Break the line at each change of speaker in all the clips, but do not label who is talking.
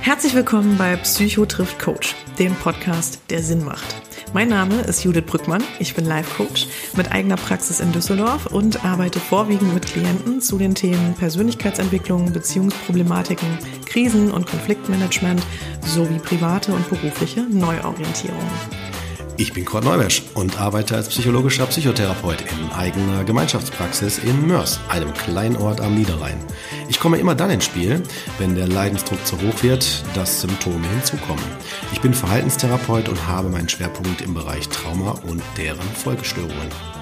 Herzlich willkommen bei Psycho trifft Coach, dem Podcast, der Sinn macht. Mein Name ist Judith Brückmann, ich bin Life Coach mit eigener Praxis in Düsseldorf und arbeite vorwiegend mit Klienten zu den Themen Persönlichkeitsentwicklung, Beziehungsproblematiken, Krisen- und Konfliktmanagement sowie private und berufliche Neuorientierung.
Ich bin Kurt Neumesch und arbeite als psychologischer Psychotherapeut in eigener Gemeinschaftspraxis in Mörs, einem kleinen Ort am Niederrhein. Ich komme immer dann ins Spiel, wenn der Leidensdruck zu hoch wird, dass Symptome hinzukommen. Ich bin Verhaltenstherapeut und habe meinen Schwerpunkt im Bereich Trauma und deren Folgestörungen.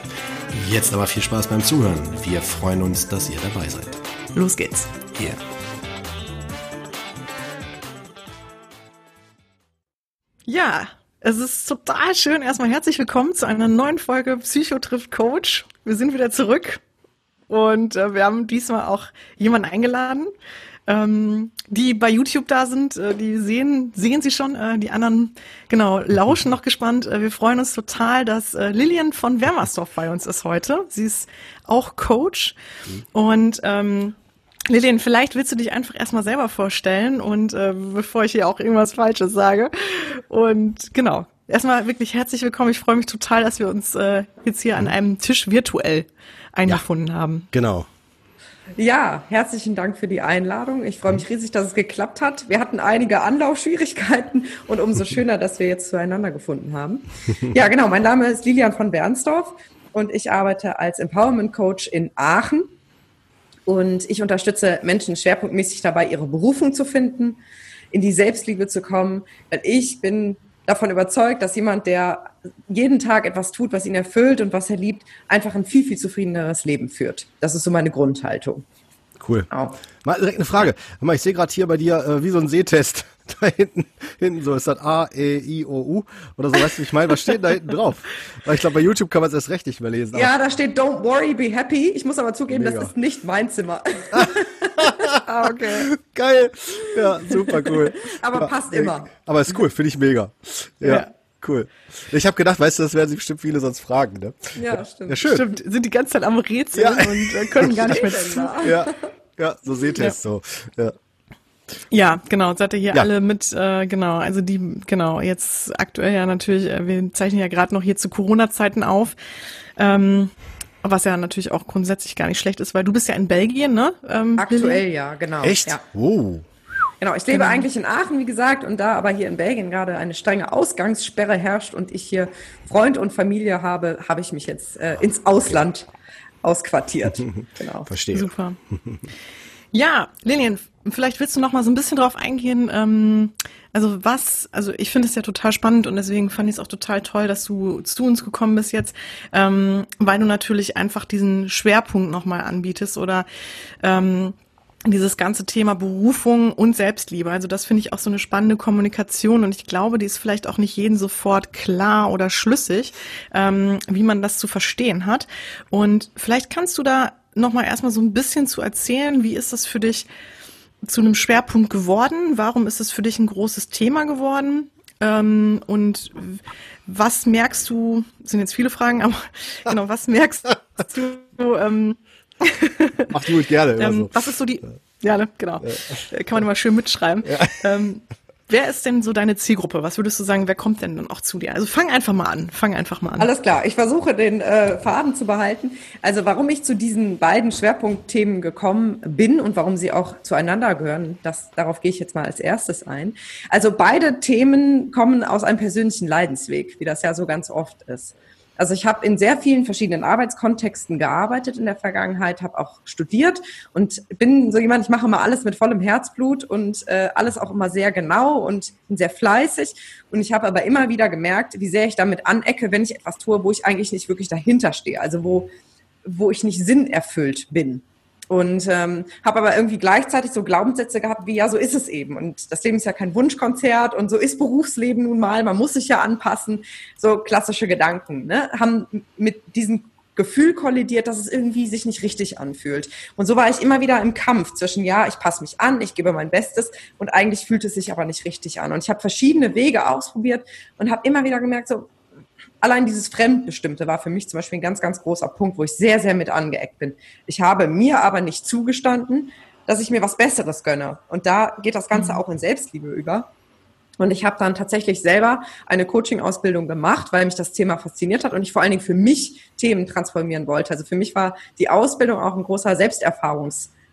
Jetzt aber viel Spaß beim Zuhören. Wir freuen uns, dass ihr dabei seid.
Los geht's.
Hier.
Ja, es ist total schön. Erstmal herzlich willkommen zu einer neuen Folge Psycho trifft Coach. Wir sind wieder zurück und äh, wir haben diesmal auch jemanden eingeladen, ähm, die bei YouTube da sind. Äh, die sehen sehen sie schon. Äh, die anderen genau lauschen noch gespannt. Äh, wir freuen uns total, dass äh, Lilian von Wermersdorf bei uns ist heute. Sie ist auch Coach und ähm, Lilian, vielleicht willst du dich einfach erstmal selber vorstellen und äh, bevor ich hier auch irgendwas Falsches sage. Und genau, erstmal wirklich herzlich willkommen. Ich freue mich total, dass wir uns äh, jetzt hier an einem Tisch virtuell eingefunden ja, haben.
Genau.
Ja, herzlichen Dank für die Einladung. Ich freue mich riesig, dass es geklappt hat. Wir hatten einige Anlaufschwierigkeiten und umso schöner, dass wir jetzt zueinander gefunden haben. Ja, genau. Mein Name ist Lilian von Bernsdorf und ich arbeite als Empowerment Coach in Aachen und ich unterstütze Menschen schwerpunktmäßig dabei, ihre Berufung zu finden, in die Selbstliebe zu kommen, weil ich bin davon überzeugt, dass jemand, der jeden Tag etwas tut, was ihn erfüllt und was er liebt, einfach ein viel, viel zufriedeneres Leben führt. Das ist so meine Grundhaltung.
Cool. Genau. Mal direkt eine Frage. Mal, ich sehe gerade hier bei dir äh, wie so ein Sehtest. Da hinten, hinten so ist das A, E, I, O, U oder so, weißt du, ich meine, was steht da hinten drauf? Weil ich glaube, bei YouTube kann man es erst recht nicht mehr lesen.
Ja, da steht Don't worry, be happy. Ich muss aber zugeben, Mega. das ist nicht mein Zimmer.
ah, okay. Geil. Ja, super cool.
Aber
ja,
passt immer.
Aber ist cool, finde ich mega. ja. ja. Cool. Ich habe gedacht, weißt du, das werden sich bestimmt viele sonst fragen, ne?
Ja, stimmt.
Ja, schön. Stimmt, sind die ganze Zeit am Rätseln ja. und äh, können gar nicht mehr zu.
Ja, ja, so seht ihr es so. Ja.
Ja, genau, seid ihr hier ja. alle mit, äh, genau, also die, genau, jetzt aktuell ja natürlich, äh, wir zeichnen ja gerade noch hier zu Corona-Zeiten auf, ähm, was ja natürlich auch grundsätzlich gar nicht schlecht ist, weil du bist ja in Belgien, ne?
Ähm, aktuell ja, genau.
Echt?
Ja.
Oh.
Genau, ich lebe genau. eigentlich in Aachen, wie gesagt, und da aber hier in Belgien gerade eine strenge Ausgangssperre herrscht und ich hier Freund und Familie habe, habe ich mich jetzt äh, ins Ausland ausquartiert.
genau. Verstehe.
Super. Ja, Lilian, vielleicht willst du noch mal so ein bisschen drauf eingehen. Ähm, also was, also ich finde es ja total spannend und deswegen fand ich es auch total toll, dass du zu uns gekommen bist jetzt, ähm, weil du natürlich einfach diesen Schwerpunkt noch mal anbietest oder ähm, dieses ganze Thema Berufung und Selbstliebe. Also das finde ich auch so eine spannende Kommunikation und ich glaube, die ist vielleicht auch nicht jedem sofort klar oder schlüssig, ähm, wie man das zu verstehen hat. Und vielleicht kannst du da nochmal erstmal so ein bisschen zu erzählen, wie ist das für dich zu einem Schwerpunkt geworden? Warum ist es für dich ein großes Thema geworden? Ähm, und was merkst du, sind jetzt viele Fragen, aber genau, was merkst du, ähm,
Mach du gerne.
ähm, so. Was ist so die, ja, ne, genau, ja. kann man immer schön mitschreiben. Ja. Ähm, wer ist denn so deine Zielgruppe? Was würdest du sagen, wer kommt denn dann auch zu dir? Also fang einfach mal an, fang einfach mal an.
Alles klar, ich versuche den äh, Faden zu behalten. Also warum ich zu diesen beiden Schwerpunktthemen gekommen bin und warum sie auch zueinander gehören, das, darauf gehe ich jetzt mal als erstes ein. Also beide Themen kommen aus einem persönlichen Leidensweg, wie das ja so ganz oft ist. Also ich habe in sehr vielen verschiedenen Arbeitskontexten gearbeitet in der Vergangenheit, habe auch studiert und bin so jemand, ich mache immer alles mit vollem Herzblut und äh, alles auch immer sehr genau und bin sehr fleißig. Und ich habe aber immer wieder gemerkt, wie sehr ich damit anecke, wenn ich etwas tue, wo ich eigentlich nicht wirklich dahinter stehe, also wo, wo ich nicht sinnerfüllt bin. Und ähm, habe aber irgendwie gleichzeitig so Glaubenssätze gehabt, wie ja, so ist es eben. Und das Leben ist ja kein Wunschkonzert und so ist Berufsleben nun mal, man muss sich ja anpassen. So klassische Gedanken, ne? Haben mit diesem Gefühl kollidiert, dass es irgendwie sich nicht richtig anfühlt. Und so war ich immer wieder im Kampf zwischen, ja, ich passe mich an, ich gebe mein Bestes und eigentlich fühlt es sich aber nicht richtig an. Und ich habe verschiedene Wege ausprobiert und habe immer wieder gemerkt, so, allein dieses Fremdbestimmte war für mich zum Beispiel ein ganz, ganz großer Punkt, wo ich sehr, sehr mit angeeckt bin. Ich habe mir aber nicht zugestanden, dass ich mir was Besseres gönne. Und da geht das Ganze mhm. auch in Selbstliebe über. Und ich habe dann tatsächlich selber eine Coaching-Ausbildung gemacht, weil mich das Thema fasziniert hat und ich vor allen Dingen für mich Themen transformieren wollte. Also für mich war die Ausbildung auch ein großer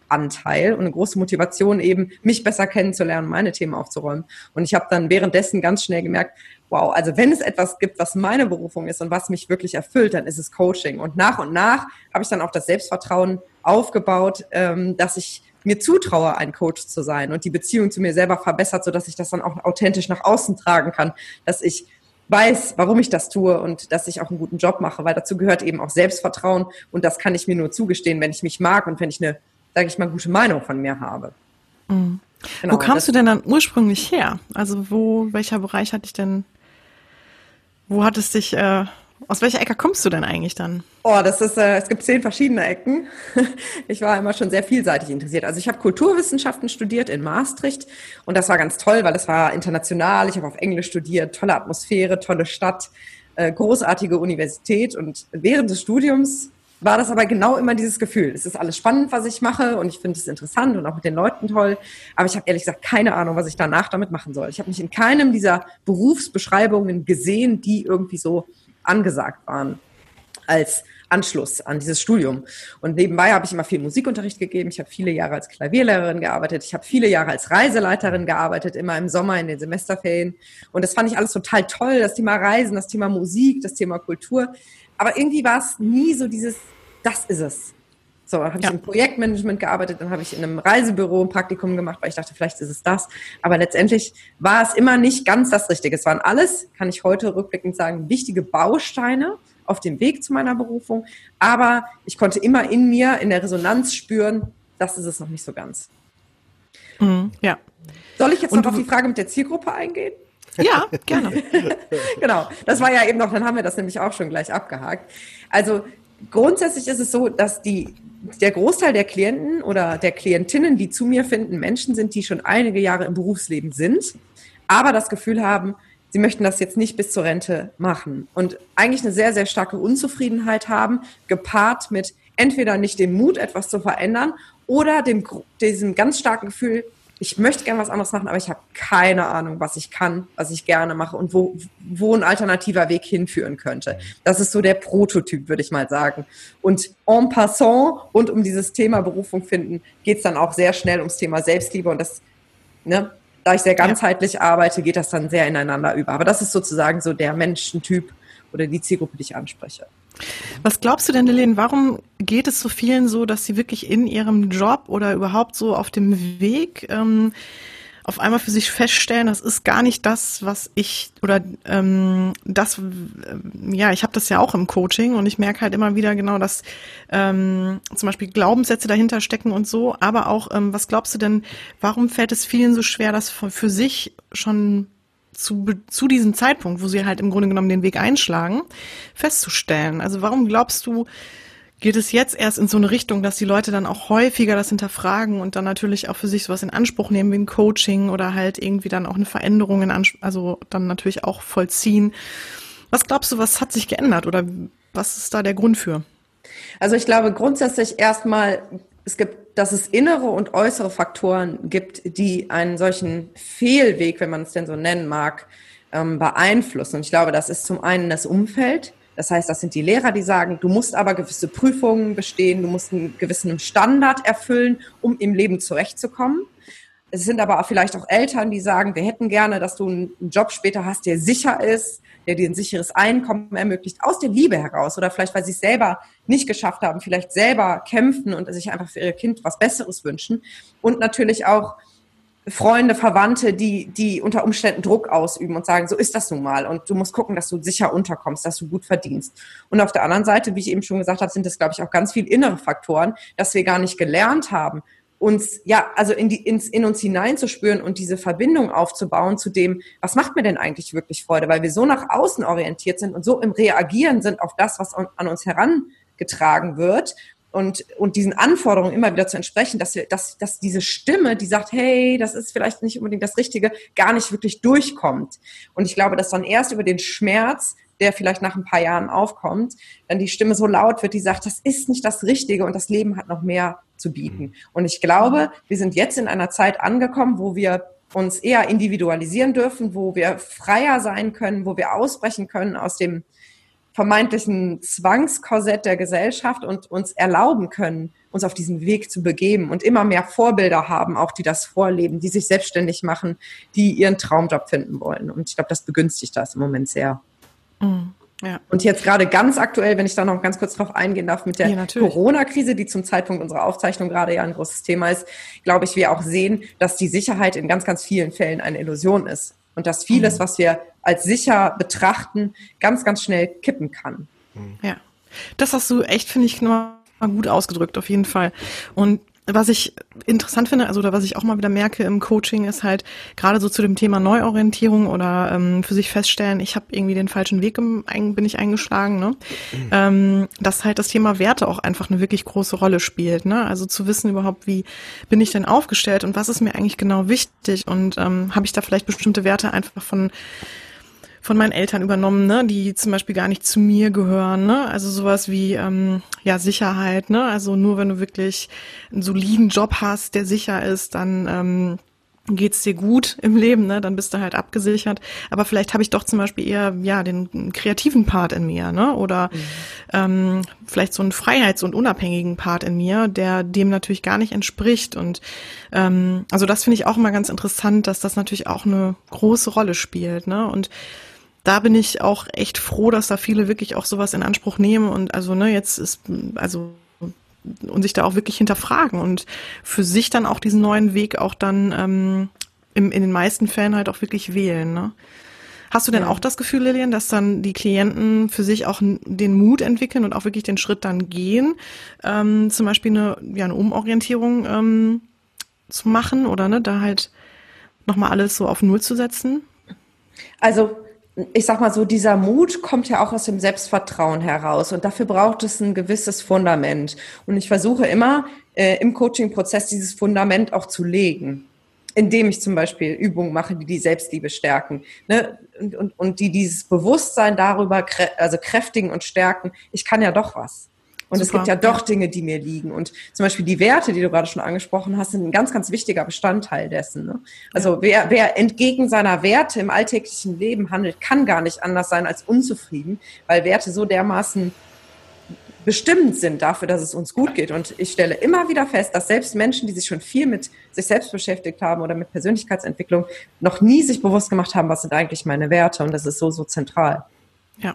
Selbsterfahrungsanteil und eine große Motivation eben, mich besser kennenzulernen, meine Themen aufzuräumen. Und ich habe dann währenddessen ganz schnell gemerkt, wow, also wenn es etwas gibt, was meine Berufung ist und was mich wirklich erfüllt, dann ist es Coaching. Und nach und nach habe ich dann auch das Selbstvertrauen aufgebaut, ähm, dass ich mir zutraue, ein Coach zu sein und die Beziehung zu mir selber verbessert, sodass ich das dann auch authentisch nach außen tragen kann, dass ich weiß, warum ich das tue und dass ich auch einen guten Job mache, weil dazu gehört eben auch Selbstvertrauen und das kann ich mir nur zugestehen, wenn ich mich mag und wenn ich eine, sage ich mal, gute Meinung von mir habe.
Mhm. Genau, wo kamst du denn dann ursprünglich her? Also wo, welcher Bereich hat dich denn wo hat es dich, äh, aus welcher Ecke kommst du denn eigentlich dann?
Oh, das ist, äh, es gibt zehn verschiedene Ecken. Ich war immer schon sehr vielseitig interessiert. Also ich habe Kulturwissenschaften studiert in Maastricht und das war ganz toll, weil es war international. Ich habe auf Englisch studiert, tolle Atmosphäre, tolle Stadt, äh, großartige Universität und während des Studiums war das aber genau immer dieses Gefühl. Es ist alles spannend, was ich mache und ich finde es interessant und auch mit den Leuten toll. Aber ich habe ehrlich gesagt keine Ahnung, was ich danach damit machen soll. Ich habe mich in keinem dieser Berufsbeschreibungen gesehen, die irgendwie so angesagt waren als Anschluss an dieses Studium. Und nebenbei habe ich immer viel Musikunterricht gegeben. Ich habe viele Jahre als Klavierlehrerin gearbeitet. Ich habe viele Jahre als Reiseleiterin gearbeitet, immer im Sommer in den Semesterferien. Und das fand ich alles total toll. Das Thema Reisen, das Thema Musik, das Thema Kultur. Aber irgendwie war es nie so dieses, das ist es. So, dann habe ja. ich im Projektmanagement gearbeitet, dann habe ich in einem Reisebüro ein Praktikum gemacht, weil ich dachte, vielleicht ist es das. Aber letztendlich war es immer nicht ganz das Richtige. Es waren alles, kann ich heute rückblickend sagen, wichtige Bausteine auf dem Weg zu meiner Berufung. Aber ich konnte immer in mir, in der Resonanz spüren, das ist es noch nicht so ganz.
Mhm, ja.
Soll ich jetzt Und noch auf die Frage mit der Zielgruppe eingehen?
Ja, gerne.
genau, das war ja eben noch, dann haben wir das nämlich auch schon gleich abgehakt. Also grundsätzlich ist es so, dass die, der Großteil der Klienten oder der Klientinnen, die zu mir finden, Menschen sind, die schon einige Jahre im Berufsleben sind, aber das Gefühl haben, sie möchten das jetzt nicht bis zur Rente machen und eigentlich eine sehr, sehr starke Unzufriedenheit haben, gepaart mit entweder nicht dem Mut, etwas zu verändern oder dem, diesem ganz starken Gefühl, ich möchte gerne was anderes machen, aber ich habe keine Ahnung, was ich kann, was ich gerne mache und wo, wo ein alternativer Weg hinführen könnte. Das ist so der Prototyp, würde ich mal sagen. Und en passant und um dieses Thema Berufung finden, geht es dann auch sehr schnell ums Thema Selbstliebe und das, ne, da ich sehr ganzheitlich ja. arbeite, geht das dann sehr ineinander über. Aber das ist sozusagen so der Menschentyp oder die Zielgruppe, die ich anspreche.
Was glaubst du denn, Helene, warum geht es so vielen so, dass sie wirklich in ihrem Job oder überhaupt so auf dem Weg ähm, auf einmal für sich feststellen, das ist gar nicht das, was ich oder ähm, das, äh, ja, ich habe das ja auch im Coaching und ich merke halt immer wieder genau, dass ähm, zum Beispiel Glaubenssätze dahinter stecken und so, aber auch, ähm, was glaubst du denn, warum fällt es vielen so schwer, das für sich schon zu, zu diesem Zeitpunkt, wo sie halt im Grunde genommen den Weg einschlagen, festzustellen. Also warum glaubst du, geht es jetzt erst in so eine Richtung, dass die Leute dann auch häufiger das hinterfragen und dann natürlich auch für sich sowas in Anspruch nehmen wie ein Coaching oder halt irgendwie dann auch eine Veränderung in Anspruch, also dann natürlich auch vollziehen. Was glaubst du, was hat sich geändert oder was ist da der Grund für?
Also ich glaube grundsätzlich erstmal, es gibt dass es innere und äußere Faktoren gibt, die einen solchen Fehlweg, wenn man es denn so nennen mag, ähm, beeinflussen. Und ich glaube, das ist zum einen das Umfeld. Das heißt, das sind die Lehrer, die sagen, du musst aber gewisse Prüfungen bestehen, du musst einen gewissen Standard erfüllen, um im Leben zurechtzukommen. Es sind aber vielleicht auch Eltern, die sagen, wir hätten gerne, dass du einen Job später hast, der sicher ist, der dir ein sicheres Einkommen ermöglicht, aus der Liebe heraus oder vielleicht, weil sie es selber nicht geschafft haben, vielleicht selber kämpfen und sich einfach für ihr Kind was Besseres wünschen. Und natürlich auch Freunde, Verwandte, die, die unter Umständen Druck ausüben und sagen, so ist das nun mal und du musst gucken, dass du sicher unterkommst, dass du gut verdienst. Und auf der anderen Seite, wie ich eben schon gesagt habe, sind das, glaube ich, auch ganz viel innere Faktoren, dass wir gar nicht gelernt haben, uns, ja, also in, die, ins, in uns hineinzuspüren und diese Verbindung aufzubauen zu dem, was macht mir denn eigentlich wirklich Freude, weil wir so nach außen orientiert sind und so im Reagieren sind auf das, was an uns herangetragen wird und, und diesen Anforderungen immer wieder zu entsprechen, dass wir, dass, dass diese Stimme, die sagt, hey, das ist vielleicht nicht unbedingt das Richtige, gar nicht wirklich durchkommt. Und ich glaube, dass dann erst über den Schmerz der vielleicht nach ein paar Jahren aufkommt, dann die Stimme so laut wird, die sagt, das ist nicht das Richtige und das Leben hat noch mehr zu bieten. Mhm. Und ich glaube, wir sind jetzt in einer Zeit angekommen, wo wir uns eher individualisieren dürfen, wo wir freier sein können, wo wir ausbrechen können aus dem vermeintlichen Zwangskorsett der Gesellschaft und uns erlauben können, uns auf diesen Weg zu begeben und immer mehr Vorbilder haben, auch die das vorleben, die sich selbstständig machen, die ihren Traumjob finden wollen. Und ich glaube, das begünstigt das im Moment sehr. Mhm. Ja. Und jetzt gerade ganz aktuell, wenn ich da noch ganz kurz drauf eingehen darf, mit der ja, Corona-Krise, die zum Zeitpunkt unserer Aufzeichnung gerade ja ein großes Thema ist, glaube ich, wir auch sehen, dass die Sicherheit in ganz, ganz vielen Fällen eine Illusion ist. Und dass vieles, mhm. was wir als sicher betrachten, ganz, ganz schnell kippen kann.
Ja. Das hast du echt, finde ich, nur gut ausgedrückt, auf jeden Fall. Und was ich interessant finde, also oder was ich auch mal wieder merke im Coaching, ist halt gerade so zu dem Thema Neuorientierung oder ähm, für sich feststellen, ich habe irgendwie den falschen Weg im, bin ich eingeschlagen, ne? Mhm. Ähm, dass halt das Thema Werte auch einfach eine wirklich große Rolle spielt, ne? Also zu wissen überhaupt, wie bin ich denn aufgestellt und was ist mir eigentlich genau wichtig und ähm, habe ich da vielleicht bestimmte Werte einfach von von meinen Eltern übernommen, ne, die zum Beispiel gar nicht zu mir gehören, ne? Also sowas wie ähm, ja Sicherheit, ne? Also nur wenn du wirklich einen soliden Job hast, der sicher ist, dann ähm, geht's dir gut im Leben, ne, dann bist du halt abgesichert. Aber vielleicht habe ich doch zum Beispiel eher ja den kreativen Part in mir, ne, oder mhm. ähm, vielleicht so einen Freiheits- und unabhängigen Part in mir, der dem natürlich gar nicht entspricht. Und ähm, also das finde ich auch immer ganz interessant, dass das natürlich auch eine große Rolle spielt, ne. Und da bin ich auch echt froh, dass da viele wirklich auch sowas in Anspruch nehmen und also ne jetzt ist also und sich da auch wirklich hinterfragen und für sich dann auch diesen neuen Weg auch dann ähm, im, in den meisten Fällen halt auch wirklich wählen. Ne? Hast du denn ja. auch das Gefühl, Lilian, dass dann die Klienten für sich auch den Mut entwickeln und auch wirklich den Schritt dann gehen, ähm, zum Beispiel eine, ja, eine Umorientierung ähm, zu machen oder ne, da halt nochmal alles so auf Null zu setzen?
Also ich sag mal so, dieser Mut kommt ja auch aus dem Selbstvertrauen heraus und dafür braucht es ein gewisses Fundament. Und ich versuche immer äh, im Coaching-Prozess dieses Fundament auch zu legen, indem ich zum Beispiel Übungen mache, die die Selbstliebe stärken ne? und, und, und die dieses Bewusstsein darüber krä also kräftigen und stärken. Ich kann ja doch was. Und Super. es gibt ja doch Dinge, die mir liegen. Und zum Beispiel die Werte, die du gerade schon angesprochen hast, sind ein ganz, ganz wichtiger Bestandteil dessen. Ne? Also ja. wer, wer entgegen seiner Werte im alltäglichen Leben handelt, kann gar nicht anders sein als unzufrieden, weil Werte so dermaßen bestimmend sind dafür, dass es uns gut geht. Und ich stelle immer wieder fest, dass selbst Menschen, die sich schon viel mit sich selbst beschäftigt haben oder mit Persönlichkeitsentwicklung, noch nie sich bewusst gemacht haben, was sind eigentlich meine Werte. Und das ist so, so zentral.
Ja.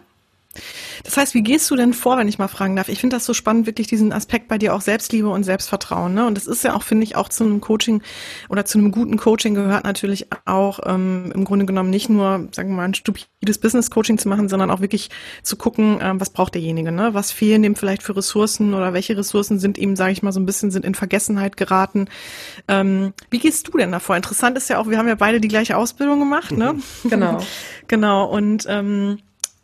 Das heißt, wie gehst du denn vor, wenn ich mal fragen darf? Ich finde das so spannend, wirklich diesen Aspekt bei dir auch Selbstliebe und Selbstvertrauen. Ne? Und das ist ja auch, finde ich, auch zu einem Coaching oder zu einem guten Coaching gehört natürlich auch ähm, im Grunde genommen nicht nur, sagen wir mal, ein stupides Business-Coaching zu machen, sondern auch wirklich zu gucken, ähm, was braucht derjenige, ne? Was fehlen dem vielleicht für Ressourcen oder welche Ressourcen sind ihm, sage ich mal, so ein bisschen sind in Vergessenheit geraten. Ähm, wie gehst du denn davor? Interessant ist ja auch, wir haben ja beide die gleiche Ausbildung gemacht, ne?
Genau.
genau. Und ähm,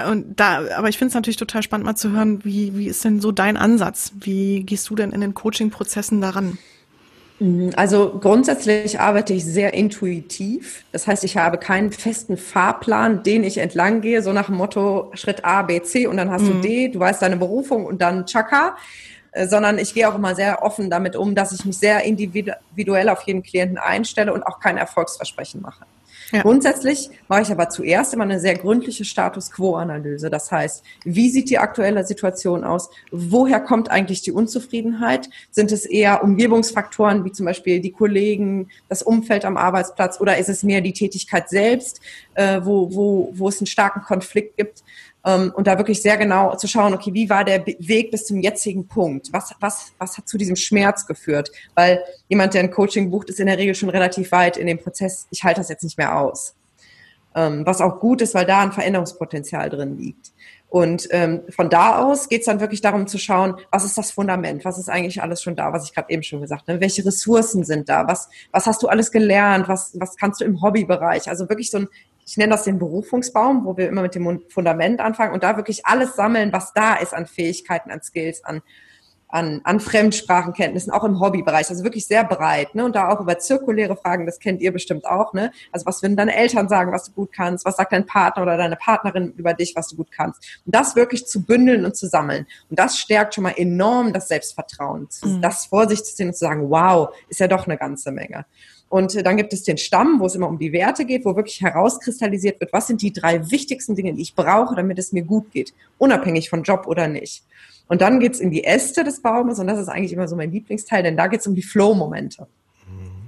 und da, aber ich finde es natürlich total spannend, mal zu hören, wie, wie ist denn so dein Ansatz? Wie gehst du denn in den Coaching-Prozessen daran?
Mhm, also grundsätzlich arbeite ich sehr intuitiv. Das heißt, ich habe keinen festen Fahrplan, den ich entlang gehe, so nach dem Motto Schritt A, B, C und dann hast mhm. du D, du weißt deine Berufung und dann Chaka. äh, sondern ich gehe auch immer sehr offen damit um, dass ich mich sehr individuell auf jeden Klienten einstelle und auch kein Erfolgsversprechen mache. Ja. Grundsätzlich mache ich aber zuerst immer eine sehr gründliche Status Quo-Analyse. Das heißt, wie sieht die aktuelle Situation aus? Woher kommt eigentlich die Unzufriedenheit? Sind es eher Umgebungsfaktoren wie zum Beispiel die Kollegen, das Umfeld am Arbeitsplatz oder ist es mehr die Tätigkeit selbst, äh, wo, wo, wo es einen starken Konflikt gibt? Ähm, und da wirklich sehr genau zu schauen, okay, wie war der Weg bis zum jetzigen Punkt? Was, was, was hat zu diesem Schmerz geführt? Weil jemand, der ein Coaching bucht, ist in der Regel schon relativ weit in dem Prozess, ich halte das jetzt nicht mehr aus. Ähm, was auch gut ist, weil da ein Veränderungspotenzial drin liegt. Und ähm, von da aus geht es dann wirklich darum zu schauen, was ist das Fundament, was ist eigentlich alles schon da, was ich gerade eben schon gesagt habe, welche Ressourcen sind da, was, was hast du alles gelernt, was, was kannst du im Hobbybereich, also wirklich so ein ich nenne das den Berufungsbaum, wo wir immer mit dem Fundament anfangen und da wirklich alles sammeln, was da ist an Fähigkeiten, an Skills, an, an, an Fremdsprachenkenntnissen, auch im Hobbybereich, also wirklich sehr breit, ne? Und da auch über zirkuläre Fragen, das kennt ihr bestimmt auch, ne? Also was würden deine Eltern sagen, was du gut kannst, was sagt dein Partner oder deine Partnerin über dich, was du gut kannst. Und das wirklich zu bündeln und zu sammeln. Und das stärkt schon mal enorm das Selbstvertrauen, mhm. das vor sich zu sehen und zu sagen, wow, ist ja doch eine ganze Menge. Und äh, dann gibt es den Stamm, wo es immer um die Werte geht, wo wirklich herauskristallisiert wird, was sind die drei wichtigsten Dinge, die ich brauche, damit es mir gut geht, unabhängig von Job oder nicht. Und dann geht's in die Äste des Baumes und das ist eigentlich immer so mein Lieblingsteil, denn da geht's um die Flow-Momente.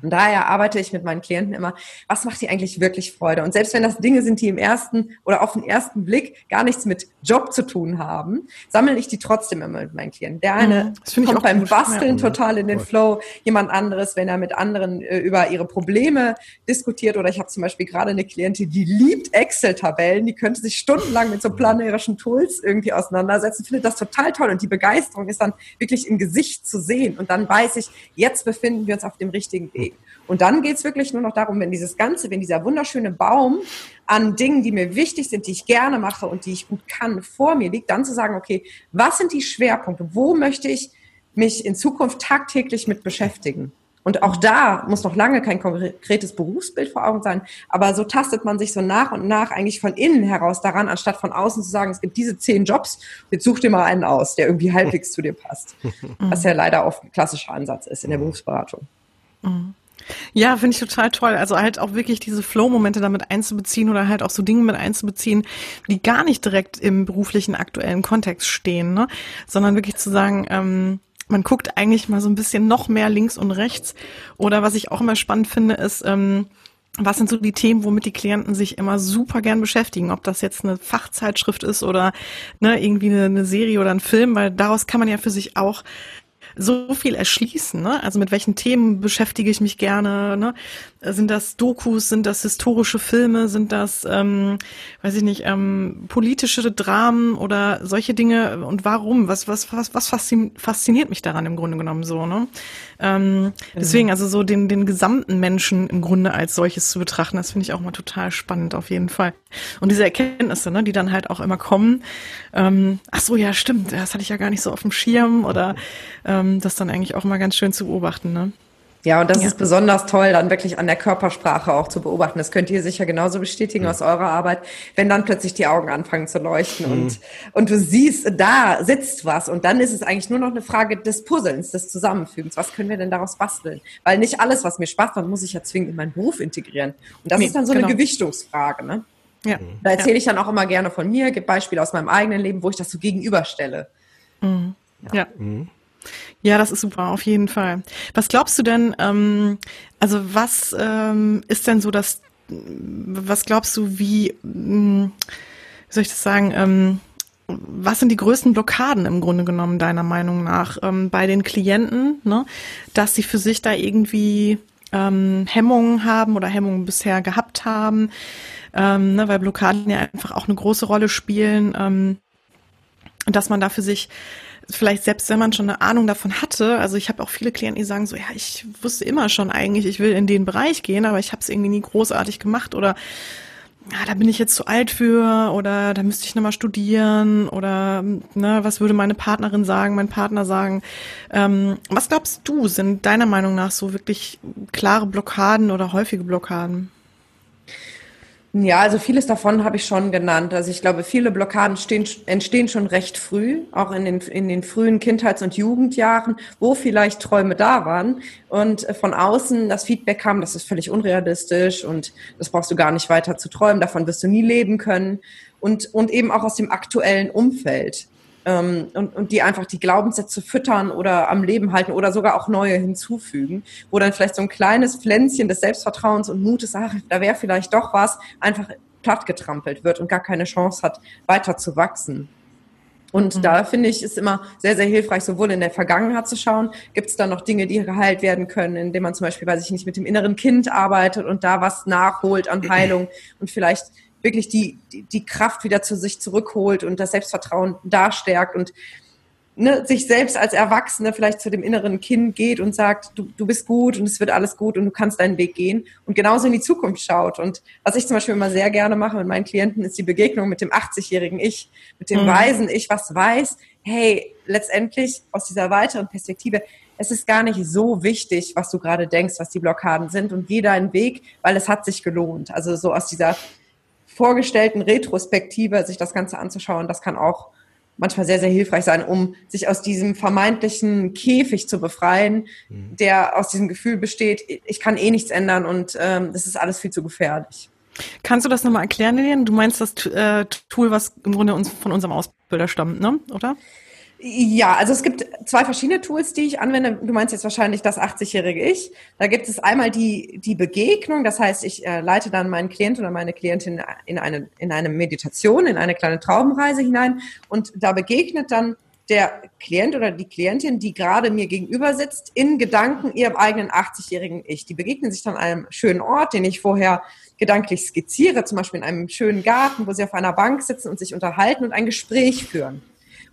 Und daher arbeite ich mit meinen Klienten immer, was macht dir eigentlich wirklich Freude? Und selbst wenn das Dinge sind, die im ersten oder auf den ersten Blick gar nichts mit Job zu tun haben, sammle ich die trotzdem immer mit meinen Klienten. Der eine mhm, kommt beim Basteln total in den Flow, jemand anderes, wenn er mit anderen äh, über ihre Probleme diskutiert. Oder ich habe zum Beispiel gerade eine Klientin, die liebt Excel-Tabellen, die könnte sich stundenlang mit so planerischen Tools irgendwie auseinandersetzen, findet das total toll. Und die Begeisterung ist dann wirklich im Gesicht zu sehen. Und dann weiß ich, jetzt befinden wir uns auf dem richtigen Weg. Und dann geht's wirklich nur noch darum, wenn dieses Ganze, wenn dieser wunderschöne Baum an Dingen, die mir wichtig sind, die ich gerne mache und die ich gut kann, vor mir liegt, dann zu sagen, okay, was sind die Schwerpunkte? Wo möchte ich mich in Zukunft tagtäglich mit beschäftigen? Und auch da muss noch lange kein konkretes Berufsbild vor Augen sein, aber so tastet man sich so nach und nach eigentlich von innen heraus daran, anstatt von außen zu sagen, es gibt diese zehn Jobs, jetzt such dir mal einen aus, der irgendwie halbwegs zu dir passt. Was ja leider oft ein klassischer Ansatz ist in der Berufsberatung.
Mhm. Ja, finde ich total toll. Also halt auch wirklich diese Flow-Momente damit einzubeziehen oder halt auch so Dinge mit einzubeziehen, die gar nicht direkt im beruflichen aktuellen Kontext stehen, ne? sondern wirklich zu sagen, ähm, man guckt eigentlich mal so ein bisschen noch mehr links und rechts. Oder was ich auch immer spannend finde, ist, ähm, was sind so die Themen, womit die Klienten sich immer super gern beschäftigen? Ob das jetzt eine Fachzeitschrift ist oder ne, irgendwie eine, eine Serie oder ein Film, weil daraus kann man ja für sich auch so viel erschließen. Ne? Also mit welchen Themen beschäftige ich mich gerne? Ne? Sind das Dokus, sind das historische Filme, sind das, ähm, weiß ich nicht, ähm, politische Dramen oder solche Dinge? Und warum? Was, was, was, was fasziniert mich daran im Grunde genommen so? Ne? Ähm, deswegen, also so den, den gesamten Menschen im Grunde als solches zu betrachten, das finde ich auch mal total spannend auf jeden Fall. Und diese Erkenntnisse, ne, die dann halt auch immer kommen, ähm, ach so, ja, stimmt, das hatte ich ja gar nicht so auf dem Schirm oder ähm, das dann eigentlich auch mal ganz schön zu beobachten, ne?
Ja, und das ja. ist besonders toll, dann wirklich an der Körpersprache auch zu beobachten. Das könnt ihr sicher genauso bestätigen aus eurer Arbeit, wenn dann plötzlich die Augen anfangen zu leuchten mhm. und, und du siehst, da sitzt was. Und dann ist es eigentlich nur noch eine Frage des Puzzlens, des Zusammenfügens. Was können wir denn daraus basteln? Weil nicht alles, was mir Spaß macht, muss ich ja zwingend in meinen Beruf integrieren. Und das nee, ist dann so genau. eine Gewichtungsfrage, ne? Ja. Da erzähle ich dann auch immer gerne von mir, gibt Beispiele aus meinem eigenen Leben, wo ich das so gegenüberstelle.
Mhm. Ja. ja. Mhm. Ja, das ist super, auf jeden Fall. Was glaubst du denn, ähm, also was ähm, ist denn so das, was glaubst du, wie, hm, wie soll ich das sagen, ähm, was sind die größten Blockaden im Grunde genommen deiner Meinung nach ähm, bei den Klienten, ne, dass sie für sich da irgendwie ähm, Hemmungen haben oder Hemmungen bisher gehabt haben, ähm, ne, weil Blockaden ja einfach auch eine große Rolle spielen, ähm, dass man da für sich vielleicht selbst wenn man schon eine Ahnung davon hatte, also ich habe auch viele Klienten, die sagen so, ja, ich wusste immer schon eigentlich, ich will in den Bereich gehen, aber ich habe es irgendwie nie großartig gemacht oder ja, da bin ich jetzt zu alt für oder da müsste ich nochmal studieren oder ne, was würde meine Partnerin sagen, mein Partner sagen. Ähm, was glaubst du, sind deiner Meinung nach so wirklich klare Blockaden oder häufige Blockaden?
Ja, also vieles davon habe ich schon genannt. Also ich glaube, viele Blockaden stehen, entstehen schon recht früh, auch in den, in den frühen Kindheits- und Jugendjahren, wo vielleicht Träume da waren und von außen das Feedback kam, das ist völlig unrealistisch und das brauchst du gar nicht weiter zu träumen, davon wirst du nie leben können und, und eben auch aus dem aktuellen Umfeld ähm, und, und die einfach die Glaubenssätze füttern oder am Leben halten oder sogar auch neue hinzufügen, wo dann vielleicht so ein kleines Pflänzchen des Selbstvertrauens und Mutes, ach, da wäre vielleicht doch was, einfach plattgetrampelt wird und gar keine Chance hat, weiter zu wachsen. Und mhm. da finde ich, ist immer sehr, sehr hilfreich, sowohl in der Vergangenheit zu schauen, gibt es da noch Dinge, die geheilt werden können, indem man zum Beispiel, weiß ich nicht, mit dem inneren Kind arbeitet und da was nachholt an Heilung und vielleicht wirklich die, die, die Kraft wieder zu sich zurückholt und das Selbstvertrauen darstärkt und ne, sich selbst als Erwachsene vielleicht zu dem inneren Kind geht und sagt, du, du bist gut und es wird alles gut und du kannst deinen Weg gehen und genauso in die Zukunft schaut. Und was ich zum Beispiel immer sehr gerne mache mit meinen Klienten, ist die Begegnung mit dem 80-jährigen Ich, mit dem mhm. weisen Ich, was weiß, hey, letztendlich aus dieser weiteren Perspektive, es ist gar nicht so wichtig, was du gerade denkst, was die Blockaden sind und geh deinen Weg, weil es hat sich gelohnt. Also so aus dieser vorgestellten Retrospektive sich das Ganze anzuschauen, das kann auch manchmal sehr, sehr hilfreich sein, um sich aus diesem vermeintlichen Käfig zu befreien, mhm. der aus diesem Gefühl besteht, ich kann eh nichts ändern und ähm, das ist alles viel zu gefährlich.
Kannst du das nochmal erklären, Lilian? Du meinst das äh, Tool, was im Grunde uns, von unserem Ausbilder stammt, ne? oder?
Ja, also es gibt zwei verschiedene Tools, die ich anwende. Du meinst jetzt wahrscheinlich das 80-jährige Ich. Da gibt es einmal die, die Begegnung. Das heißt, ich äh, leite dann meinen Klient oder meine Klientin in eine, in eine Meditation, in eine kleine Traubenreise hinein. Und da begegnet dann der Klient oder die Klientin, die gerade mir gegenüber sitzt, in Gedanken ihrem eigenen 80-jährigen Ich. Die begegnen sich dann an einem schönen Ort, den ich vorher gedanklich skizziere, zum Beispiel in einem schönen Garten, wo sie auf einer Bank sitzen und sich unterhalten und ein Gespräch führen.